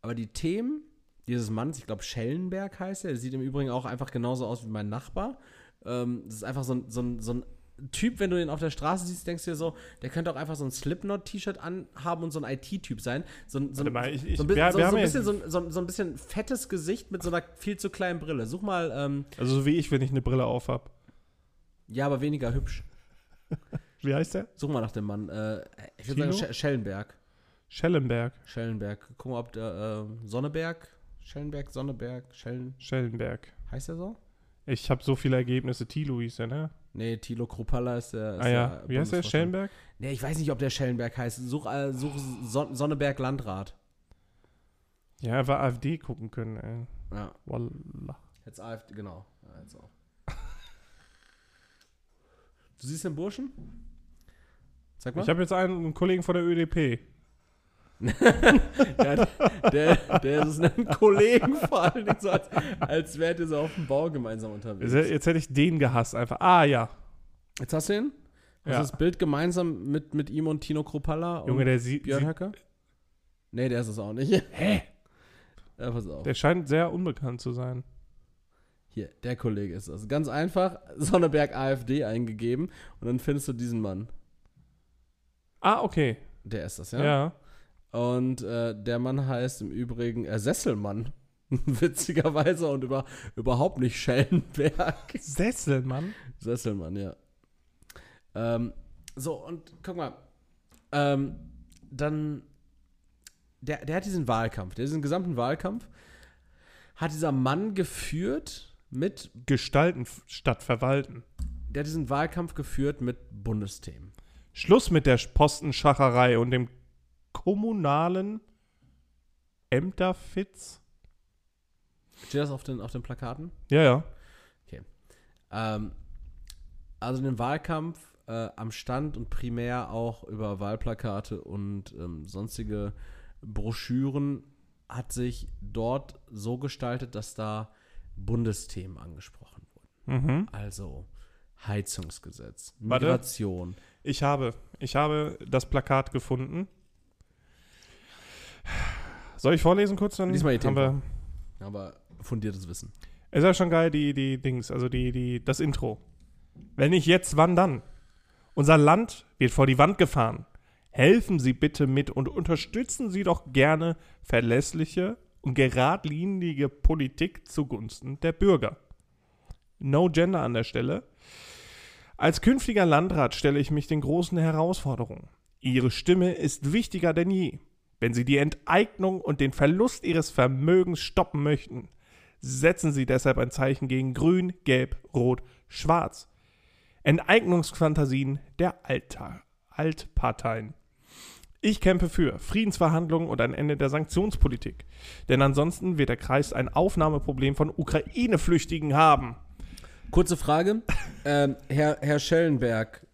Speaker 2: Aber die Themen dieses Manns, ich glaube Schellenberg heißt er, der sieht im Übrigen auch einfach genauso aus wie mein Nachbar. Ähm, das ist einfach so ein, so, ein, so ein Typ, wenn du ihn auf der Straße siehst, denkst du dir so, der könnte auch einfach so ein Slipknot-T-Shirt anhaben und so ein IT-Typ sein. So, ein- so,
Speaker 1: mal, ich- ich-
Speaker 2: so,
Speaker 1: wir-
Speaker 2: so,
Speaker 1: wir
Speaker 2: so, ein bisschen, so, ein- so, so ein bisschen fettes Gesicht mit so einer viel zu kleinen Brille. Such mal, ähm,
Speaker 1: Also so wie ich, wenn ich eine Brille auf habe.
Speaker 2: ja, aber weniger hübsch.
Speaker 1: Wie heißt der?
Speaker 2: Such mal nach dem Mann. Äh, ich würde sagen, Sch Schellenberg.
Speaker 1: Schellenberg.
Speaker 2: Schellenberg. Guck mal, ob der äh, Sonneberg, Schellenberg, Sonneberg, Schellen,
Speaker 1: Schellenberg.
Speaker 2: heißt der so?
Speaker 1: Ich habe so viele Ergebnisse. Tilo hieß der, ne?
Speaker 2: Nee, Thilo Kruppalla ist der. Ist
Speaker 1: ah ja.
Speaker 2: der
Speaker 1: Wie heißt der? Schellenberg?
Speaker 2: Nee, ich weiß nicht, ob der Schellenberg heißt. Such, äh, such Son Sonneberg Landrat.
Speaker 1: Ja, einfach AfD gucken können, ey.
Speaker 2: Ja,
Speaker 1: Wallah.
Speaker 2: jetzt AfD, genau. Ja, jetzt auch. Du siehst den Burschen? Sag mal.
Speaker 1: Ich habe jetzt einen, einen Kollegen von der ÖDP.
Speaker 2: ja, der, der ist ein Kollegen vor allen Dingen so, als, als wärt ihr so auf dem Bau gemeinsam unterwegs.
Speaker 1: Jetzt, hätte ich den gehasst einfach. Ah ja.
Speaker 2: Jetzt hast du ihn? Hast
Speaker 1: Ja.
Speaker 2: du das Bild gemeinsam mit, mit ihm und Tino Kruppalla und
Speaker 1: Junge, der sieht,
Speaker 2: Björn
Speaker 1: sieht
Speaker 2: Höcke? Nee, der ist es auch nicht. Hä? Ja, pass auf.
Speaker 1: der scheint sehr unbekannt zu sein.
Speaker 2: Hier, der Kollege ist das. Ganz einfach, Sonneberg AfD eingegeben und dann findest du diesen Mann.
Speaker 1: Ah, okay.
Speaker 2: Der ist das,
Speaker 1: Ja.
Speaker 2: ja? Und äh, der Mann heißt im Übrigen äh, Sesselmann. Witzigerweise und über, überhaupt nicht Schellenberg.
Speaker 1: Sesselmann.
Speaker 2: Sesselmann, ja. Ähm, so, und guck mal. Ähm, dann, der, der hat diesen Wahlkampf, der diesen gesamten Wahlkampf, hat dieser Mann geführt mit,
Speaker 1: Gestalten statt verwalten.
Speaker 2: der hat diesen Wahlkampf geführt mit Bundesthemen.
Speaker 1: Schluss mit der Postenschacherei und dem kommunalen Ämterfitz.
Speaker 2: Steht das auf den, auf den Plakaten?
Speaker 1: Ja, ja.
Speaker 2: Ähm, also den Wahlkampf äh, am Stand und primär auch über Wahlplakate und ähm, sonstige Broschüren hat sich dort so gestaltet, dass da Bundesthemen angesprochen wurden.
Speaker 1: Mhm.
Speaker 2: Also Heizungsgesetz,
Speaker 1: Warte.
Speaker 2: Migration.
Speaker 1: Ich habe, ich habe das Plakat gefunden. Soll ich vorlesen kurz? Dann
Speaker 2: Lies mal die
Speaker 1: haben wir,
Speaker 2: Aber fundiertes Wissen.
Speaker 1: Ist ja schon geil, die, die Dings, also die, die, das Intro. Wenn nicht jetzt, wann dann? Unser Land wird vor die Wand gefahren. Helfen Sie bitte mit und unterstützen Sie doch gerne verlässliche und geradlinige Politik zugunsten der Bürger. No Gender an der Stelle. Als künftiger Landrat stelle ich mich den großen Herausforderungen. Ihre Stimme ist wichtiger denn je. Wenn Sie die Enteignung und den Verlust Ihres Vermögens stoppen möchten, setzen Sie deshalb ein Zeichen gegen Grün, Gelb, Rot, Schwarz. Enteignungsfantasien der Alta Altparteien. Ich kämpfe für Friedensverhandlungen und ein Ende der Sanktionspolitik. Denn ansonsten wird der Kreis ein Aufnahmeproblem von Ukraine-Flüchtigen haben.
Speaker 2: Kurze Frage. ähm, Herr, Herr Schellenberg.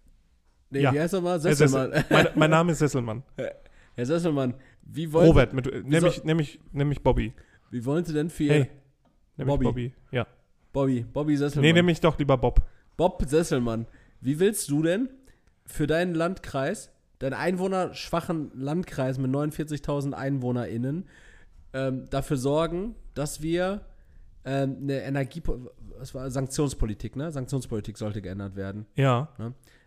Speaker 2: Nee,
Speaker 1: Ja.
Speaker 2: wie heißt er mal? Sesselmann.
Speaker 1: Sessel- mein, mein Name ist Sesselmann.
Speaker 2: Herr Sesselmann, wie wollen,
Speaker 1: Robert, mit,
Speaker 2: soll-
Speaker 1: nämlich, nämlich, nämlich Bobby.
Speaker 2: wie wollen Sie denn für
Speaker 1: Hey, nämlich
Speaker 2: Bobby.
Speaker 1: Bobby. Ja.
Speaker 2: Bobby, Bobby Sesselmann?
Speaker 1: Nee, nämlich doch lieber Bob.
Speaker 2: Bob Sesselmann, wie willst du denn für deinen Landkreis, deinen einwohnerschwachen Landkreis mit 49.000 EinwohnerInnen, ähm, dafür sorgen, dass wir ähm, eine Energie, was war Sanktionspolitik, ne? Sanktionspolitik sollte geändert werden.
Speaker 1: Ja.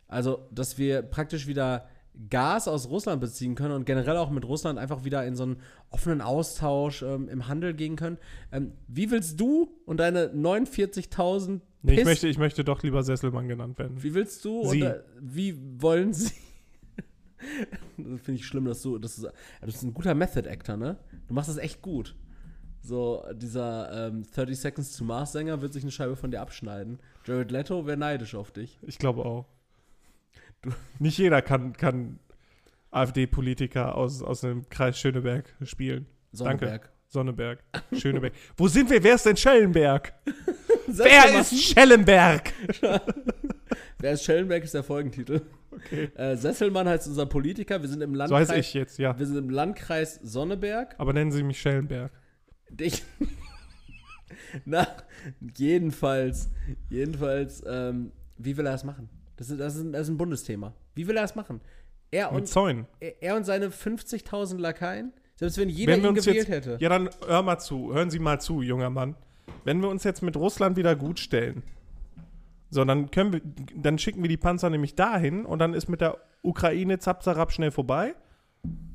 Speaker 2: Also, dass wir praktisch wieder Gas aus Russland beziehen können und generell auch mit Russland einfach wieder in so einen offenen Austausch ähm, im Handel gehen können. Ähm, wie willst du und deine 49.000
Speaker 1: Nee, ich möchte, ich möchte doch lieber Sesselmann genannt werden.
Speaker 2: wie willst du
Speaker 1: Sie.
Speaker 2: und äh, wie wollen sie? das finde ich schlimm, dass du, das ist, ja, du bist ein guter Method Actor, ne? Du machst das echt gut. So, dieser ähm, 30 Seconds to Mars Sänger wird sich eine Scheibe von dir abschneiden. Jared Leto wäre neidisch auf dich.
Speaker 1: Ich glaube auch. Nicht jeder kann, kann AfD-Politiker aus, aus dem Kreis Schöneberg spielen.
Speaker 2: Sonneberg.
Speaker 1: Danke. Sonneberg. Schöneberg. Wo sind wir? Wer ist denn Schellenberg? Wer ist Schellenberg?
Speaker 2: Wer ist Schellenberg ist der Folgentitel.
Speaker 1: Okay.
Speaker 2: Äh, Sesselmann heißt unser Politiker. Wir sind im
Speaker 1: So
Speaker 2: Landkreis.
Speaker 1: heiße ich jetzt, ja.
Speaker 2: Wir sind im Landkreis Sonneberg.
Speaker 1: Aber nennen Sie mich Schellenberg.
Speaker 2: Ich. Na, jedenfalls. Jedenfalls, ähm, wie will er das machen? Das ist, das, ist, das ist ein Bundesthema. Wie will er das machen? Er
Speaker 1: Mit
Speaker 2: und,
Speaker 1: Zäunen.
Speaker 2: er er und seine 50.000 Lakaien? Selbst wenn jeder
Speaker 1: Wenn
Speaker 2: ihn gewählt
Speaker 1: jetzt,
Speaker 2: hätte.
Speaker 1: Ja, dann hör mal zu. Hören Sie mal zu, junger Mann. Wenn wir uns jetzt mit Russland wieder gut stellen, so, dann können wir, dann schicken wir die Panzer nämlich dahin und dann ist mit der Ukraine zapzarab schnell vorbei.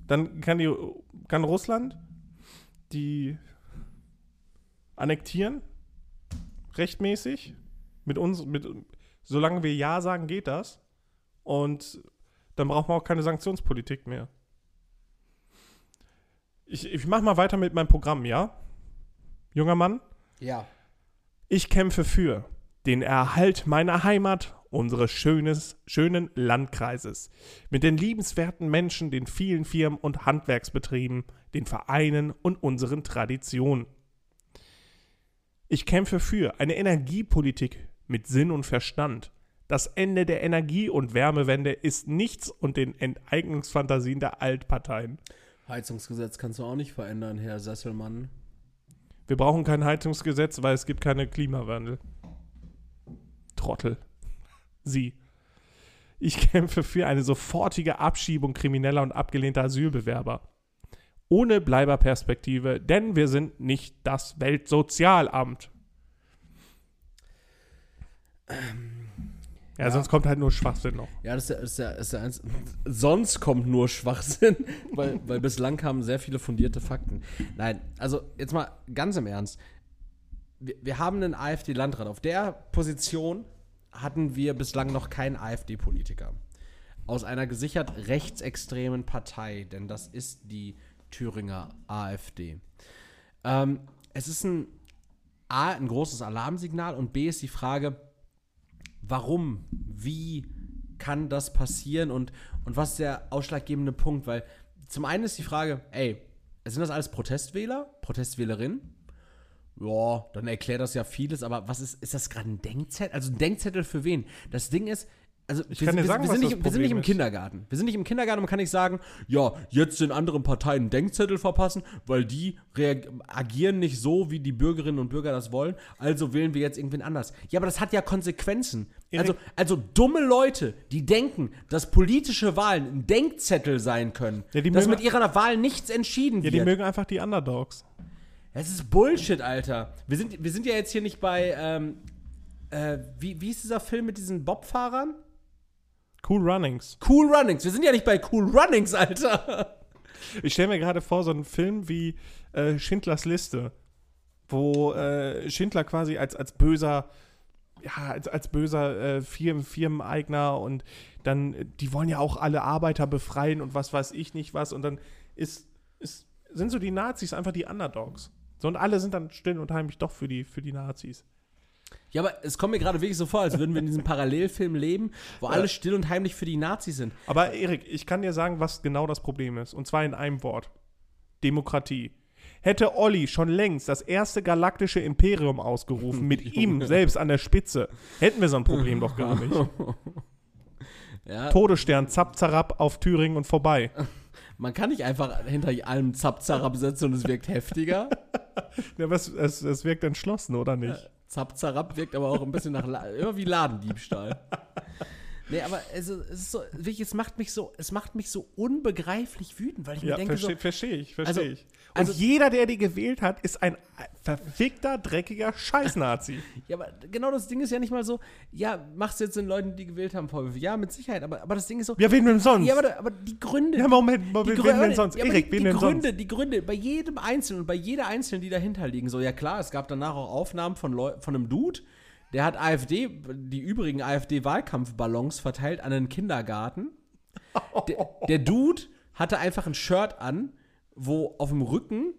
Speaker 1: Dann kann die, kann Russland die annektieren, rechtmäßig. Mit uns, mit, solange wir Ja sagen, geht das. Und dann braucht man auch keine Sanktionspolitik mehr. Ich, ich mach mal weiter mit meinem Programm, ja? Junger Mann?
Speaker 2: Ja.
Speaker 1: Ich kämpfe für den Erhalt meiner Heimat, unseres schönes, schönen Landkreises, mit den liebenswerten Menschen, den vielen Firmen und Handwerksbetrieben, den Vereinen und unseren Traditionen. Ich kämpfe für eine Energiepolitik mit Sinn und Verstand. Das Ende der Energie- und Wärmewende ist nichts und den Enteignungsfantasien der Altparteien.
Speaker 2: Heizungsgesetz kannst du auch nicht verändern, Herr Sesselmann.
Speaker 1: Wir brauchen kein Heizungsgesetz, weil es gibt keine Klimawandel. Trottel. Sie. Ich kämpfe für eine sofortige Abschiebung krimineller und abgelehnter Asylbewerber. Ohne Bleiberperspektive, denn wir sind nicht das Weltsozialamt. Ja,
Speaker 2: ja.
Speaker 1: sonst kommt halt nur Schwachsinn noch.
Speaker 2: Ja, das ist der, ist der, ist der eins. Sonst kommt nur Schwachsinn, weil, weil bislang kamen sehr viele fundierte Fakten. Nein, also jetzt mal ganz im Ernst. Wir, wir haben einen AfD-Landrat. Auf der Position hatten wir bislang noch keinen AfD-Politiker. Aus einer gesichert rechtsextremen Partei, denn das ist die Thüringer AfD. Ähm, es ist ein A, ein großes Alarmsignal und B ist die Frage, warum, wie kann das passieren und, und was ist der ausschlaggebende Punkt? Weil zum einen ist die Frage, ey, sind das alles Protestwähler, Protestwählerinnen? Ja, dann erklärt das ja vieles, aber was ist, ist das gerade ein Denkzettel? Also ein Denkzettel für wen? Das Ding ist, also wir,
Speaker 1: kann dir
Speaker 2: wir,
Speaker 1: sagen,
Speaker 2: wir,
Speaker 1: was
Speaker 2: sind
Speaker 1: das
Speaker 2: nicht, wir sind nicht im
Speaker 1: ist.
Speaker 2: Kindergarten. Wir sind nicht im Kindergarten und man kann nicht sagen, ja, jetzt den anderen Parteien einen Denkzettel verpassen, weil die agieren nicht so, wie die Bürgerinnen und Bürger das wollen, also wählen wir jetzt irgendwen anders. Ja, aber das hat ja Konsequenzen. Also, also dumme Leute, die denken, dass politische Wahlen ein Denkzettel sein können,
Speaker 1: Ja,
Speaker 2: dass mit ihrer Wahl nichts entschieden
Speaker 1: Ja, die
Speaker 2: wird.
Speaker 1: mögen einfach die Underdogs.
Speaker 2: Es ist Bullshit, Alter. Wir sind, wir sind ja jetzt hier nicht bei, ähm, äh, wie, wie ist dieser Film mit diesen Bobfahrern?
Speaker 1: Cool Runnings.
Speaker 2: Cool Runnings. Wir sind ja nicht bei Cool Runnings, Alter.
Speaker 1: Ich stelle mir gerade vor, so einen Film wie äh, Schindlers Liste, wo äh, Schindler quasi als, als böser, ja, als, als böser äh, Firmen, Firmeneigner und dann, die wollen ja auch alle Arbeiter befreien und was weiß ich nicht was und dann ist, ist, sind so die Nazis einfach die Underdogs. So, und alle sind dann still und heimlich doch für die, für die Nazis.
Speaker 2: Ja, aber es kommt mir gerade wirklich so vor, als würden wir in diesem Parallelfilm leben, wo alle still und heimlich für die Nazis sind.
Speaker 1: Aber Erik, ich kann dir sagen, was genau das Problem ist. Und zwar in einem Wort. Demokratie. Hätte Olli schon längst das erste galaktische Imperium ausgerufen, mit ihm selbst an der Spitze, hätten wir so ein Problem doch gar nicht.
Speaker 2: Ja,
Speaker 1: Todesstern, zapp, zarab, auf Thüringen und vorbei.
Speaker 2: man kann nicht einfach hinter allem Zapzarab setzen und es wirkt heftiger.
Speaker 1: Ja, aber es, es, es wirkt entschlossen, oder nicht?
Speaker 2: Zapzarab wirkt aber auch ein bisschen nach La immer wie Ladendiebstahl. Nee, aber also, es ist so, wirklich, es macht mich so, es macht mich so unbegreiflich wütend, weil ich
Speaker 1: Ja,
Speaker 2: mir denke
Speaker 1: verstehe
Speaker 2: so,
Speaker 1: versteh ich, verstehe
Speaker 2: Also-
Speaker 1: ich. Und
Speaker 2: also-
Speaker 1: jeder, der die gewählt hat, ist ein verfickter, dreckiger Scheiß-Nazi.
Speaker 2: ja, aber genau das Ding ist ja nicht mal so, ja, machst du jetzt den Leuten, die gewählt haben, Vorwürfe. Ja, mit Sicherheit, aber, aber das Ding ist so,
Speaker 1: Ja, wen denn sonst?
Speaker 2: ja, aber, aber die Gründe,
Speaker 1: Ja, Moment,
Speaker 2: die
Speaker 1: Moment, wen
Speaker 2: Gründe,
Speaker 1: denn sonst?
Speaker 2: ja,
Speaker 1: Erik,
Speaker 2: die,
Speaker 1: wen
Speaker 2: die
Speaker 1: denn
Speaker 2: Gründe,
Speaker 1: sonst?
Speaker 2: die Gründe, bei jedem Einzelnen und bei jeder Einzelnen, die dahinter liegen, so, ja klar, es gab danach auch Aufnahmen von, Leu von einem Dude, der hat AfD, die übrigen AfD-Wahlkampfballons verteilt an einen Kindergarten. Der, der Dude hatte einfach ein Shirt an, wo auf dem Rücken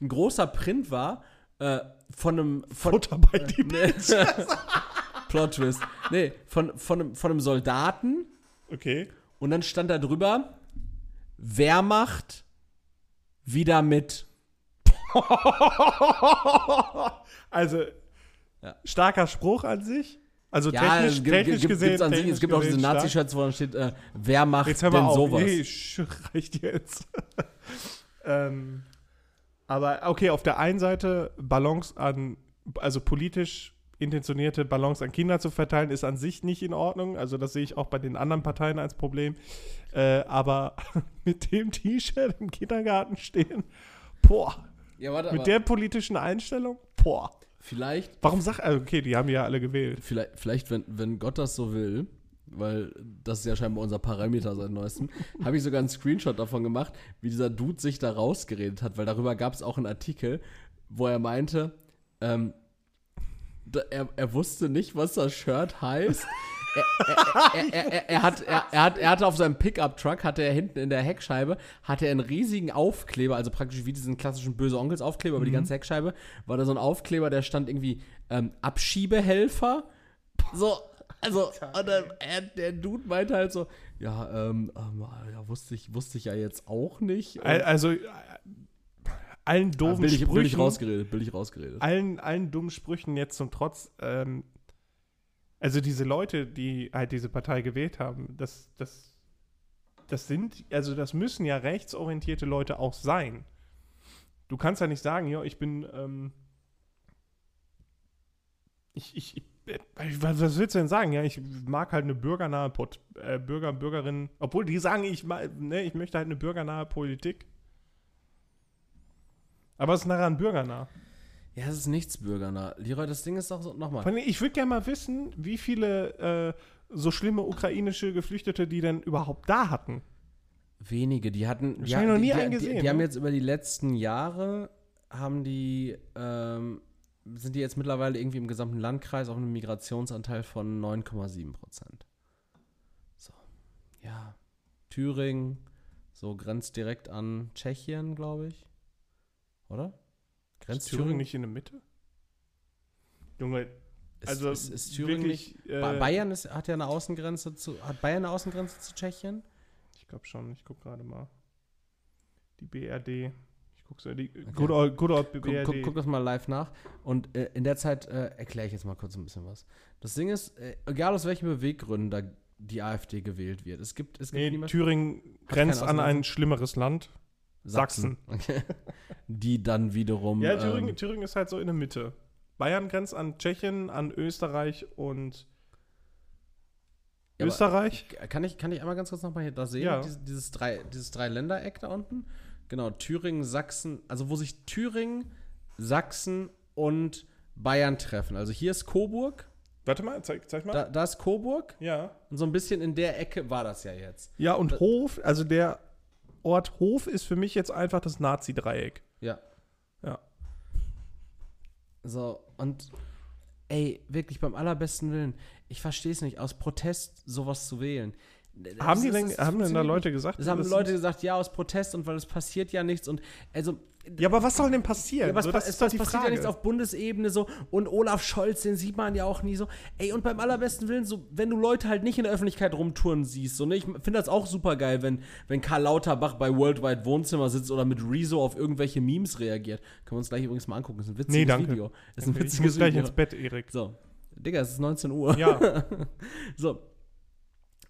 Speaker 2: ein großer Print war, äh, von einem, von,
Speaker 1: Futter bei die
Speaker 2: Nee. Plot Twist. Nee, von, von, einem, von einem Soldaten,
Speaker 1: Okay.
Speaker 2: Und dann stand da drüber, Wehrmacht wieder mit.
Speaker 1: also, ja. starker Spruch an sich. Also
Speaker 2: ja,
Speaker 1: technisch,
Speaker 2: gibt,
Speaker 1: technisch
Speaker 2: gibt,
Speaker 1: gesehen.
Speaker 2: An
Speaker 1: technisch
Speaker 2: sich, es gibt auch diese Nazi-Shirts, wo dann steht, äh, wer macht
Speaker 1: jetzt
Speaker 2: denn
Speaker 1: auf.
Speaker 2: sowas?
Speaker 1: Nee, reicht jetzt. Ähm, aber okay, auf der einen Seite Ballons an, also politisch intentionierte Ballons an Kinder zu verteilen, ist an sich nicht in Ordnung. Also das sehe ich auch bei den anderen Parteien als Problem. Äh, aber mit dem T-Shirt im Kindergarten stehen, boah.
Speaker 2: Ja, warte,
Speaker 1: mit der politischen Einstellung, boah.
Speaker 2: Vielleicht.
Speaker 1: Warum sag also okay, die haben ja alle gewählt.
Speaker 2: Vielleicht, vielleicht wenn, wenn Gott das so will, weil das ist ja scheinbar unser Parameter seit neuestem, habe ich sogar einen Screenshot davon gemacht, wie dieser Dude sich da rausgeredet hat, weil darüber gab es auch einen Artikel, wo er meinte, ähm, da, er, er wusste nicht, was das Shirt heißt. Er, er, er, er, hat, er, hat, er hatte auf seinem Pickup-Truck, hatte er hinten in der Heckscheibe, hatte er einen riesigen Aufkleber, also praktisch wie diesen klassischen böse Onkels-Aufkleber mhm. über die ganze Heckscheibe, war da so ein Aufkleber, der stand irgendwie ähm, Abschiebehelfer. So, also, und dann, er, der Dude meinte halt so, ja, ähm, ähm, ja, wusste ich, wusste ich ja jetzt auch nicht. Und
Speaker 1: also, äh, allen doofen ja, billig,
Speaker 2: Sprüchen. Billig rausgeredet, billig rausgeredet.
Speaker 1: Allen, allen dummen Sprüchen jetzt zum Trotz, ähm, also diese Leute, die halt diese Partei gewählt haben, das, das, das sind, also das müssen ja rechtsorientierte Leute auch sein. Du kannst ja nicht sagen, ja, ich bin, ähm, ich, ich, ich was, was, willst du denn sagen? Ja, ich mag halt eine bürgernahe Pot, äh, Bürger, Bürgerinnen, obwohl die sagen, ich, ne, ich möchte halt eine bürgernahe Politik. Aber es ist nachher ein bürgernah.
Speaker 2: Ja, es ist nichts bürgernah. Leroy, das Ding ist doch so, nochmal.
Speaker 1: Ich würde gerne mal wissen, wie viele äh, so schlimme ukrainische Geflüchtete die denn überhaupt da hatten.
Speaker 2: Wenige, die hatten.
Speaker 1: Ich habe noch nie
Speaker 2: die,
Speaker 1: einen gesehen.
Speaker 2: Die, die ne? haben jetzt über die letzten Jahre, haben die, ähm, sind die jetzt mittlerweile irgendwie im gesamten Landkreis auf einem Migrationsanteil von 9,7 Prozent. So. Ja. Thüringen, so grenzt direkt an Tschechien, glaube ich. Oder?
Speaker 1: Grenzt Thüringen nicht in der Mitte? Junge, also
Speaker 2: ist, ist, ist Thüringen wirklich, nicht. Äh, Bayern ist, hat ja eine Außengrenze zu. Hat Bayern eine Außengrenze zu Tschechien?
Speaker 1: Ich glaube schon. Ich gucke gerade mal. Die BRD. So. Die, okay. good, old, good old
Speaker 2: BRD. Guck, guck, guck, das mal live nach. Und äh, in der Zeit äh, erkläre ich jetzt mal kurz ein bisschen was. Das Ding ist, äh, egal aus welchen Beweggründen da die AfD gewählt wird. Es gibt, es gibt
Speaker 1: nee, Thüringen grenzt an ein schlimmeres Land. Sachsen. Sachsen.
Speaker 2: Okay. Die dann wiederum.
Speaker 1: Ja, Thüringen, ähm, Thüringen ist halt so in der Mitte. Bayern grenzt an Tschechien, an Österreich und ja, Österreich.
Speaker 2: Kann ich, kann ich einmal ganz kurz nochmal hier da sehen? Ja. Dieses, dieses, drei, dieses Dreiländereck da unten. Genau, Thüringen, Sachsen, also wo sich Thüringen, Sachsen und Bayern treffen. Also hier ist Coburg.
Speaker 1: Warte mal, zeig, zeig mal.
Speaker 2: Da, da, ist Coburg.
Speaker 1: Ja.
Speaker 2: Und so ein bisschen in der Ecke war das ja jetzt.
Speaker 1: Ja, und da, Hof, also der Ort Hof ist für mich jetzt einfach das Nazi-Dreieck.
Speaker 2: Ja.
Speaker 1: Ja.
Speaker 2: So, und ey, wirklich beim allerbesten Willen, ich verstehe es nicht, aus Protest sowas zu wählen.
Speaker 1: Haben die denn, haben denn da Leute gesagt?
Speaker 2: Das haben Leute gesagt, ja, aus Protest und weil es passiert ja nichts und also
Speaker 1: ja, aber was soll denn passieren? Ja,
Speaker 2: was, so, das die passiert Frage. ja nichts auf Bundesebene so. Und Olaf Scholz, den sieht man ja auch nie so. Ey, und beim allerbesten Willen, so, wenn du Leute halt nicht in der Öffentlichkeit rumtouren siehst, so, ne? Ich finde das auch super geil, wenn, wenn Karl Lauterbach bei Worldwide Wohnzimmer sitzt oder mit Rezo auf irgendwelche Memes reagiert. Können wir uns gleich übrigens mal angucken. Das ist ein witziges
Speaker 1: nee, danke.
Speaker 2: Video.
Speaker 1: Das ist ein witziges ich muss gleich Video. ins Bett, Erik.
Speaker 2: So. Digga, es ist 19 Uhr.
Speaker 1: Ja.
Speaker 2: so.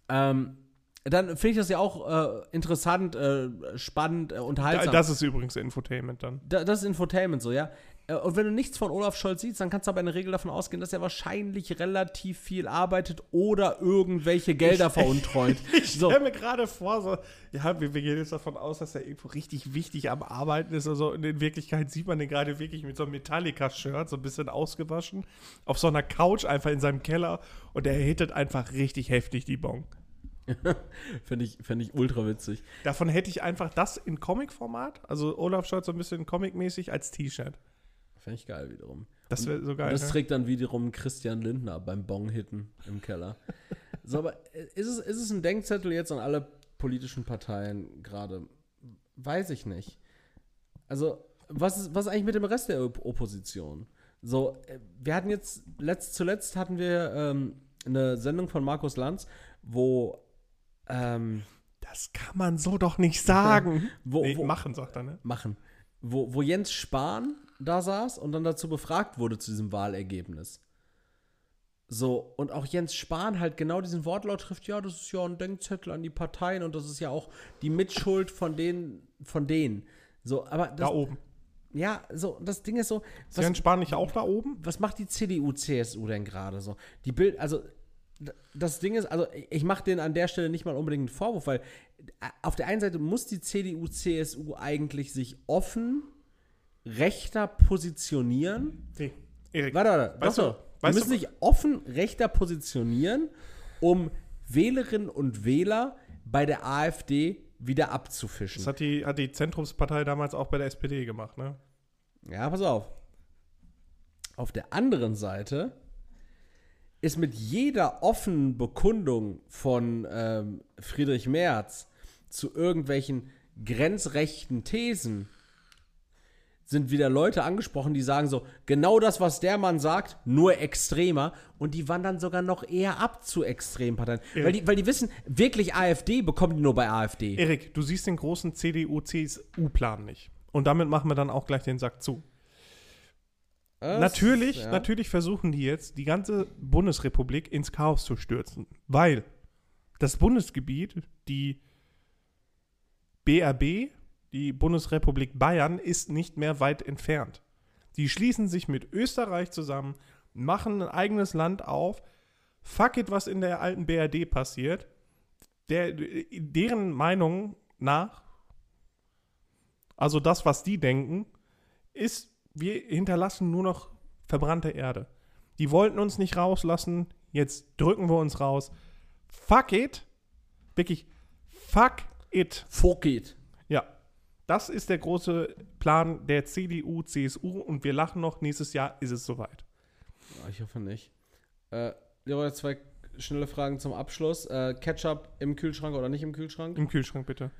Speaker 2: Ähm, dann finde ich das ja auch äh, interessant, äh, spannend, äh, unterhaltsam.
Speaker 1: Das ist übrigens Infotainment dann.
Speaker 2: Da, das ist Infotainment so, ja. Äh, und wenn du nichts von Olaf Scholz siehst, dann kannst du aber in der Regel davon ausgehen, dass er wahrscheinlich relativ viel arbeitet oder irgendwelche Gelder veruntreut.
Speaker 1: ich stelle so. mir gerade vor, so, ja, wir, wir, gehen jetzt davon aus, dass er irgendwo richtig wichtig am Arbeiten ist. Also in Wirklichkeit sieht man den gerade wirklich mit so einem Metallica-Shirt, so ein bisschen ausgewaschen, auf so einer Couch einfach in seinem Keller und er hittet einfach richtig heftig die Bon.
Speaker 2: Fände ich, fänd ich ultra witzig.
Speaker 1: Davon hätte ich einfach das in Comic-Format, also Olaf Scholz so ein bisschen Comic-mäßig als T-Shirt.
Speaker 2: Fände ich geil wiederum.
Speaker 1: Das wäre so geil. Und
Speaker 2: das trägt dann wiederum Christian Lindner beim Bong-Hitten im Keller. so, aber ist es, ist es ein Denkzettel jetzt an alle politischen Parteien gerade? Weiß ich nicht. Also, was ist, was ist eigentlich mit dem Rest der Opposition? So, äh, wir hatten jetzt, letzt, zuletzt hatten wir ähm, eine Sendung von Markus Lanz, wo Ähm,
Speaker 1: das kann man so doch nicht sagen.
Speaker 2: wo,
Speaker 1: nee,
Speaker 2: wo,
Speaker 1: machen, sagt er, ne?
Speaker 2: machen. Wo, wo Jens Spahn da saß und dann dazu befragt wurde zu diesem Wahlergebnis. So, und auch Jens Spahn halt genau diesen Wortlaut trifft, ja, das ist ja ein Denkzettel an die Parteien und das ist ja auch die Mitschuld von denen, von denen. So, aber das,
Speaker 1: Da oben.
Speaker 2: ja, so, das Ding ist so,
Speaker 1: Ist Jens Spahn nicht auch da oben?
Speaker 2: was macht die CDU, CSU denn gerade so? Die Bild, also das Ding ist, also ich mache denen an der Stelle nicht mal unbedingt einen Vorwurf, weil äh, auf der einen Seite muss die CDU, CSU eigentlich sich offen rechter positionieren.
Speaker 1: Nee. Erik.
Speaker 2: Warte, warte,
Speaker 1: Weißt
Speaker 2: doch
Speaker 1: du-.
Speaker 2: Die
Speaker 1: weißt
Speaker 2: müssen
Speaker 1: du-
Speaker 2: sich offen rechter positionieren, um Wählerinnen und Wähler bei der AfD wieder abzufischen.
Speaker 1: Das hat die, hat die Zentrumspartei damals auch bei der SPD gemacht, ne?
Speaker 2: Ja, pass auf. Auf der anderen Seite ist mit jeder offenen Bekundung von ähm, Friedrich Merz zu irgendwelchen grenzrechten Thesen sind wieder Leute angesprochen, die sagen so, genau das, was der Mann sagt, nur extremer. Und die wandern sogar noch eher ab zu Extremparteien. Weil die, weil die wissen, wirklich AfD bekommen die nur bei AfD.
Speaker 1: Erik, du siehst den großen CDU-CSU-Plan nicht. Und damit machen wir dann auch gleich den Sack zu.
Speaker 2: Das-
Speaker 1: natürlich,
Speaker 2: ja.
Speaker 1: natürlich versuchen die jetzt, die ganze Bundesrepublik ins Chaos zu stürzen. Weil das Bundesgebiet, die BRB, die Bundesrepublik Bayern, ist nicht mehr weit entfernt. Die schließen sich mit Österreich zusammen, machen ein eigenes Land auf. Fuck it, was in der alten BRD passiert. Der, deren Meinung nach, also das, was die denken, ist, wir hinterlassen nur noch verbrannte Erde. Die wollten uns nicht rauslassen, jetzt drücken wir uns raus. Fuck it. Wirklich, fuck it.
Speaker 2: Fuck it.
Speaker 1: Das ist der große Plan der CDU, CSU und wir lachen noch, nächstes Jahr ist es soweit.
Speaker 2: Ich hoffe nicht. Äh, Leroy, zwei schnelle Fragen zum Abschluss. Äh, Ketchup im Kühlschrank oder nicht im Kühlschrank?
Speaker 1: Im Kühlschrank bitte.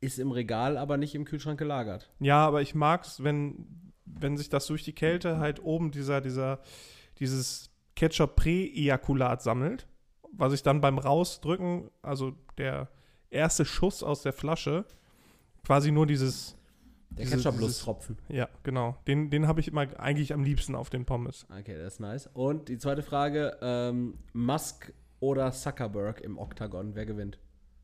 Speaker 2: Ist im Regal, aber nicht im Kühlschrank gelagert.
Speaker 1: Ja, aber ich mag's, wenn, wenn sich das durch die Kälte halt oben dieser, dieser, dieses Ketchup-Prä-Ejakulat sammelt, was ich dann beim Rausdrücken, also der erste Schuss aus der Flasche, quasi nur dieses,
Speaker 2: Der
Speaker 1: Diese-
Speaker 2: Ketchup-Lusttropfen.
Speaker 1: ja, genau, den, den habe ich immer eigentlich am liebsten auf den Pommes.
Speaker 2: Okay, das ist nice. Und die zweite Frage: ähm, Musk oder Zuckerberg im Oktagon? Wer gewinnt?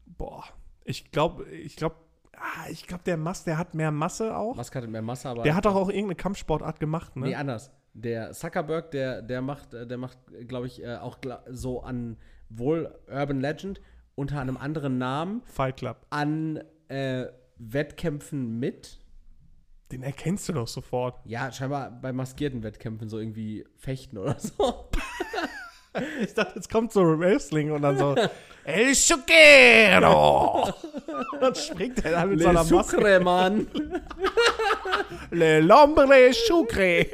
Speaker 1: Boah, ich glaube, ich glaube, ah, ich glaube, der Mass, der hat mehr Masse auch.
Speaker 2: Musk hat mehr Masse, aber.
Speaker 1: Der hat doch auch irgendeine Kampfsportart gemacht, ne?
Speaker 2: Nee, anders. Der Zuckerberg, der, der macht, der macht, glaube ich, äh, auch so an wohl Urban Legend unter einem anderen Namen
Speaker 1: Fight Club.
Speaker 2: an äh, Wettkämpfen mit.
Speaker 1: Den erkennst du doch sofort.
Speaker 2: Ja, scheinbar bei maskierten Wettkämpfen so irgendwie fechten oder so.
Speaker 1: Ich dachte, jetzt kommt so Wrestling und dann so El Chuquero. dann springt er dann mit
Speaker 2: Le
Speaker 1: seiner Maske.
Speaker 2: Sucre, Mann.
Speaker 1: Le Lombre Chucre.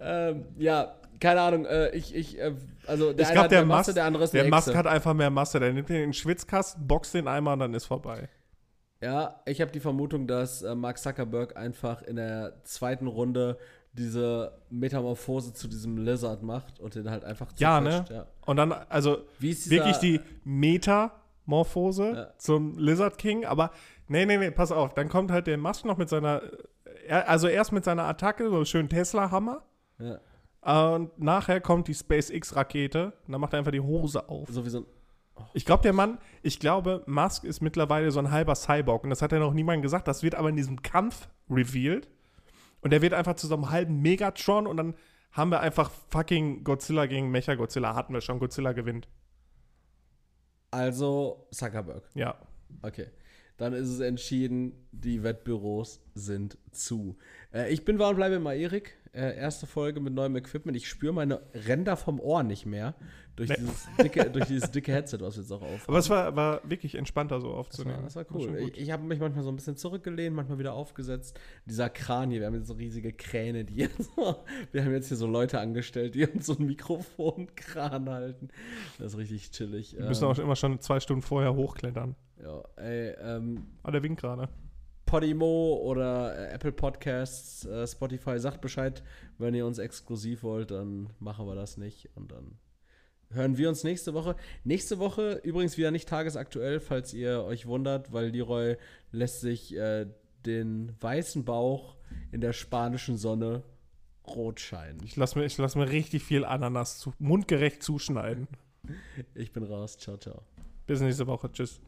Speaker 2: ähm, ja, keine Ahnung. Äh, ich, ich, äh, also der
Speaker 1: Ich
Speaker 2: eine
Speaker 1: glaube,
Speaker 2: hat
Speaker 1: der
Speaker 2: mehr Masse, der andere ist
Speaker 1: der
Speaker 2: eine
Speaker 1: Mask hat einfach mehr Masse. Der nimmt den in den Schwitzkasten, boxt den einmal und dann ist vorbei.
Speaker 2: Ja, ich habe die Vermutung, dass äh, Mark Zuckerberg einfach in der zweiten Runde diese Metamorphose zu diesem Lizard macht und den halt einfach
Speaker 1: Ja, ne?
Speaker 2: Ja.
Speaker 1: Und dann, also
Speaker 2: Wie ist dieser,
Speaker 1: wirklich die Metamorphose
Speaker 2: Ja.
Speaker 1: zum Lizard King. Aber nee, nee, nee, pass auf. Dann kommt halt der Mask noch mit seiner, er- also erst mit seiner Attacke, so schön Tesla-Hammer.
Speaker 2: Ja,
Speaker 1: Und nachher kommt die SpaceX-Rakete. Und dann macht er einfach die Hose auf.
Speaker 2: so wie so ein.
Speaker 1: Ich glaube, der Mann, ich glaube, Musk ist mittlerweile so ein halber Cyborg. Und das hat ja noch niemand gesagt. Das wird aber in diesem Kampf revealed. Und der wird einfach zu so einem halben Megatron. Und dann haben wir einfach fucking Godzilla gegen Mecha-Godzilla. Hatten wir schon. Godzilla gewinnt.
Speaker 2: Also Zuckerberg.
Speaker 1: Ja.
Speaker 2: Okay. Dann ist es entschieden, die Wettbüros sind zu. Äh, ich bin war und bleibe immer Erik. Äh, erste Folge mit neuem Equipment. Ich spüre meine Ränder vom Ohr nicht mehr. Durch,
Speaker 1: Nee.
Speaker 2: dieses, dicke, durch dieses dicke Headset, was wir jetzt auch auf.
Speaker 1: Aber es war, war wirklich entspannter so
Speaker 2: Das war,
Speaker 1: aufzunehmen.
Speaker 2: das war cool.
Speaker 1: gut.
Speaker 2: Ich, ich habe mich manchmal so ein bisschen zurückgelehnt, manchmal wieder aufgesetzt. Dieser Kran hier, wir haben jetzt so riesige Kräne, die jetzt wir haben jetzt hier so Leute angestellt, die uns so ein Mikrofonkran halten. Das ist richtig chillig.
Speaker 1: Wir müssen auch immer schon zwei Stunden vorher hochklettern.
Speaker 2: ja, ey, ähm,
Speaker 1: Ah, der winkt gerade.
Speaker 2: Podimo oder äh, Apple Podcasts, äh, Spotify, sagt Bescheid, wenn ihr uns exklusiv wollt, dann machen wir das nicht und dann hören wir uns nächste Woche. Nächste Woche übrigens wieder nicht tagesaktuell, falls ihr euch wundert, weil Leroy lässt sich äh, den weißen Bauch in der spanischen Sonne rot scheinen.
Speaker 1: Ich lasse mir, lass mir richtig viel Ananas zu, mundgerecht zuschneiden.
Speaker 2: Ich bin raus. Ciao, ciao.
Speaker 1: Bis nächste Woche. Tschüss.